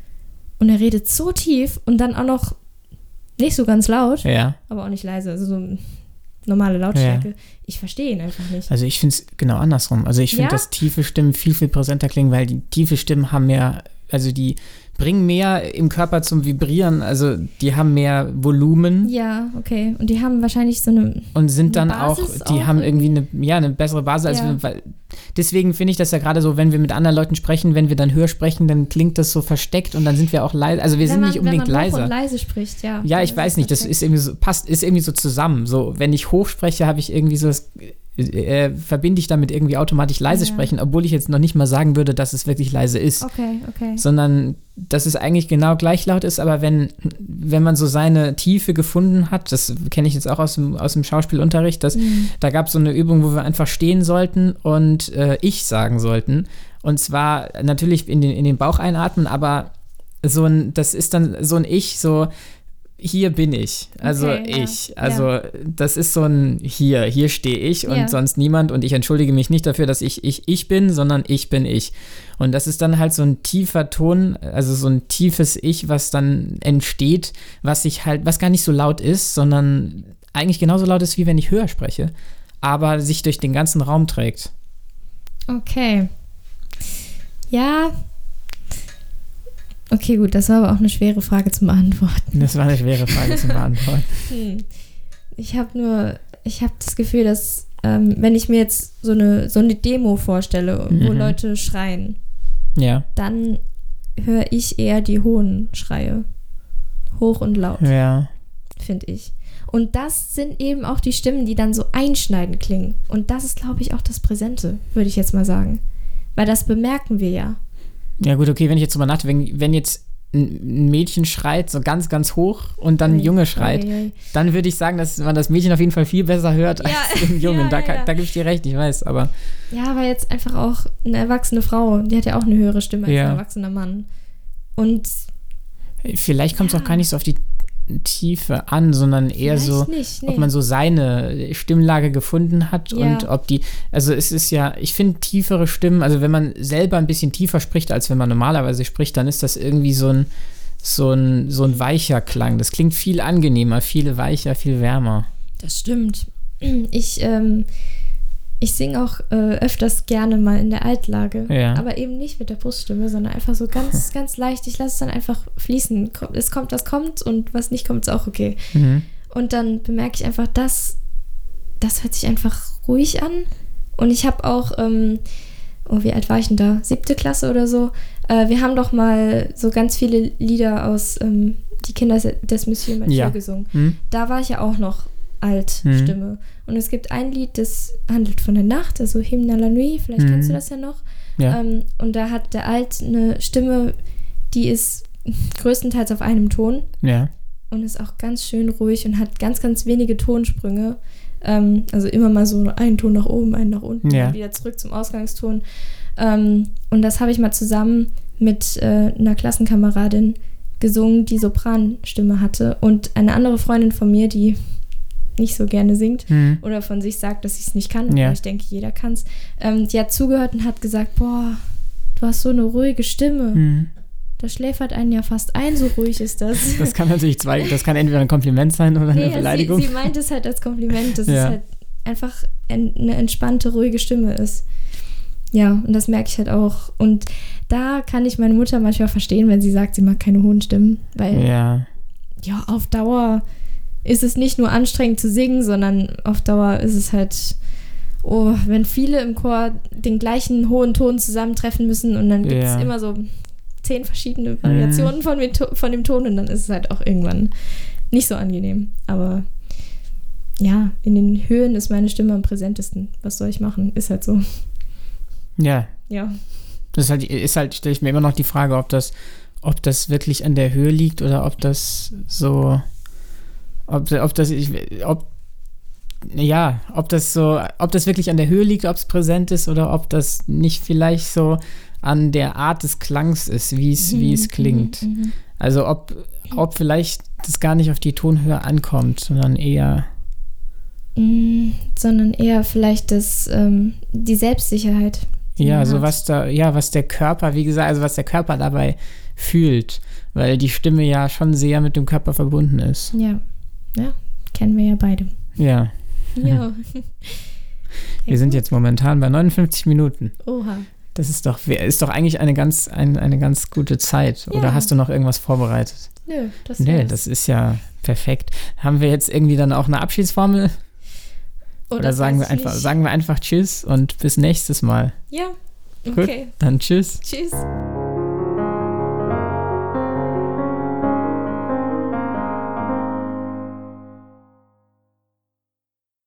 und er redet so tief und dann auch noch nicht so ganz laut, Ja. aber auch nicht leise, also so normale Lautstärke, ich verstehe ihn einfach nicht. Also ich finde es genau andersrum. Also ich finde, Ja? dass tiefe Stimmen viel, viel präsenter klingen, weil die tiefe Stimmen haben mehr, also die bringen mehr im Körper zum Vibrieren, also die haben mehr Volumen Ja, okay. Und die haben wahrscheinlich so eine. und sind dann Eine auch, Basis die auch haben irgendwie eine, ja, eine bessere Basis, als Ja. wir, weil deswegen finde ich das ja gerade so, wenn wir mit anderen Leuten sprechen, wenn wir dann höher sprechen, dann klingt das so versteckt und dann sind wir auch leise, also wir wenn sind man, nicht unbedingt wenn man leiser. und leise spricht, ja. Ja, ich Dann weiß nicht, das ist irgendwie so, passt, ist irgendwie so zusammen. So, wenn ich hoch spreche, habe ich irgendwie so das, äh, verbinde ich damit irgendwie automatisch leise Ja. sprechen, obwohl ich jetzt noch nicht mal sagen würde, dass es wirklich leise ist. Okay, okay. Sondern, dass es eigentlich genau gleich laut ist, aber wenn, wenn man so seine Tiefe gefunden hat, das kenne ich jetzt auch aus dem, aus dem Schauspielunterricht, dass, Mhm. da gab es so eine Übung, wo wir einfach stehen sollten und äh, ich sagen sollten. Und zwar natürlich in den, in den Bauch einatmen, aber so ein, das ist dann so ein Ich, so hier bin ich. Also Okay, ja, ich. Also das ist so ein hier, hier stehe ich und Ja. sonst niemand und ich entschuldige mich nicht dafür, dass ich ich ich bin, sondern ich bin ich. Und das ist dann halt so ein tiefer Ton, also so ein tiefes Ich, was dann entsteht, was sich halt, was gar nicht so laut ist, sondern eigentlich genauso laut ist, wie wenn ich höher spreche, aber sich durch den ganzen Raum trägt. Okay. Ja. Okay, gut, das war aber auch eine schwere Frage zum Beantworten. Das war eine schwere Frage zu beantworten. Hm. Ich habe nur, ich habe das Gefühl, dass ähm, wenn ich mir jetzt so eine, so eine Demo vorstelle, wo Mhm. Leute schreien, Ja. dann höre ich eher die hohen Schreie. Hoch und laut, Ja. finde ich. Und das sind eben auch die Stimmen, die dann so einschneidend klingen. Und das ist, glaube ich, auch das Präsente, würde ich jetzt mal sagen. Weil das bemerken wir ja. Ja, gut, okay, wenn ich jetzt drüber nachdenke, wenn, wenn jetzt ein Mädchen schreit, so ganz, ganz hoch und dann ein Junge schreit, dann würde ich sagen, dass man das Mädchen auf jeden Fall viel besser hört Ja, als den Jungen. ja, da, ja, da gebe ich dir recht, ich weiß, aber Ja, aber jetzt einfach auch eine erwachsene Frau, die hat ja auch eine höhere Stimme als ein erwachsener Mann. Und vielleicht kommt es auch gar nicht so auf die Tiefe an, sondern eher so, vielleicht nicht, nee. ob man so seine Stimmlage gefunden hat Ja. und ob die, also es ist ja, ich finde tiefere Stimmen, also wenn man selber ein bisschen tiefer spricht, als wenn man normalerweise spricht, dann ist das irgendwie so ein, so ein, so ein weicher Klang. Das klingt viel angenehmer, viel weicher, viel wärmer. Das stimmt. Ich, ähm, ich singe auch äh, öfters gerne mal in der Altlage. Ja. Aber eben nicht mit der Bruststimme, sondern einfach so ganz, ganz leicht. Ich lasse es dann einfach fließen. Es kommt, was kommt und was nicht kommt, ist auch okay. Mhm. Und dann bemerke ich einfach, das, das hört sich einfach ruhig an. Und ich habe auch, ähm, oh, wie alt war ich denn da? Siebte Klasse oder so. Äh, wir haben doch mal so ganz viele Lieder aus ähm, Die Kinder des Monsieur Mathieu Ja. gesungen. Hm? Da war ich ja auch noch Altstimme. Und es gibt ein Lied, das handelt von der Nacht, also Hymne à la Nuit, vielleicht Mhm. kennst du das ja noch. Ja. Ähm, und da hat der Alt eine Stimme, die ist größtenteils auf einem Ton ja. und ist auch ganz schön ruhig und hat ganz, ganz wenige Tonsprünge. Ähm, also immer mal so einen Ton nach oben, einen nach unten, Ja. wieder zurück zum Ausgangston. Ähm, und das habe ich mal zusammen mit äh, einer Klassenkameradin gesungen, die Sopranstimme hatte. Und eine andere Freundin von mir, die nicht so gerne singt Hm. oder von sich sagt, dass sie es nicht kann, Ja. aber ich denke, jeder kann es, ähm, die hat zugehört und hat gesagt, boah, du hast so eine ruhige Stimme. Hm. Das schläfert einen ja fast ein, so ruhig ist das. Das kann natürlich zwei, das kann entweder ein Kompliment sein oder eine Nee, Beleidigung. Sie, sie meint es halt als Kompliment, dass Ja. es halt einfach eine entspannte, ruhige Stimme ist. Ja, und das merke ich halt auch. Und da kann ich meine Mutter manchmal verstehen, wenn sie sagt, sie mag keine hohen Stimmen. Weil, ja, ja. auf Dauer ist es nicht nur anstrengend zu singen, sondern auf Dauer ist es halt, oh, wenn viele im Chor den gleichen hohen Ton zusammentreffen müssen und dann gibt es Ja. immer so zehn verschiedene Variationen von, dem von dem Ton und dann ist es halt auch irgendwann nicht so angenehm. Aber ja, in den Höhen ist meine Stimme am präsentesten. Was soll ich machen? Ist halt so. Ja. Ja. Das ist halt, ist halt stelle ich mir immer noch die Frage, ob das, ob das wirklich an der Höhe liegt oder ob das so, ob, ob das, ich, ob, ja, ob das so, ob das wirklich an der Höhe liegt, ob es präsent ist oder ob das nicht vielleicht so an der Art des Klangs ist, wie es, wie es klingt. Also ob, ob vielleicht das gar nicht auf die Tonhöhe ankommt, sondern eher. Mm, sondern eher vielleicht das, ähm, die Selbstsicherheit. die Ja, so hat. was da, ja, was der Körper, wie gesagt, also was der Körper dabei fühlt, weil die Stimme ja schon sehr mit dem Körper verbunden ist. Ja, ja, kennen wir ja beide. Ja, Ja. wir sind jetzt momentan bei 59 Minuten. Oha. Das ist doch, ist doch eigentlich eine ganz, ein, eine ganz gute Zeit. Oder Ja. hast du noch irgendwas vorbereitet? Nö, das Nee, wär's. das ist ja perfekt. Haben wir jetzt irgendwie dann auch eine Abschiedsformel? Oder das sagen wir einfach, sagen wir einfach Tschüss und bis nächstes Mal. Ja, Gut. okay. Dann Tschüss. Tschüss.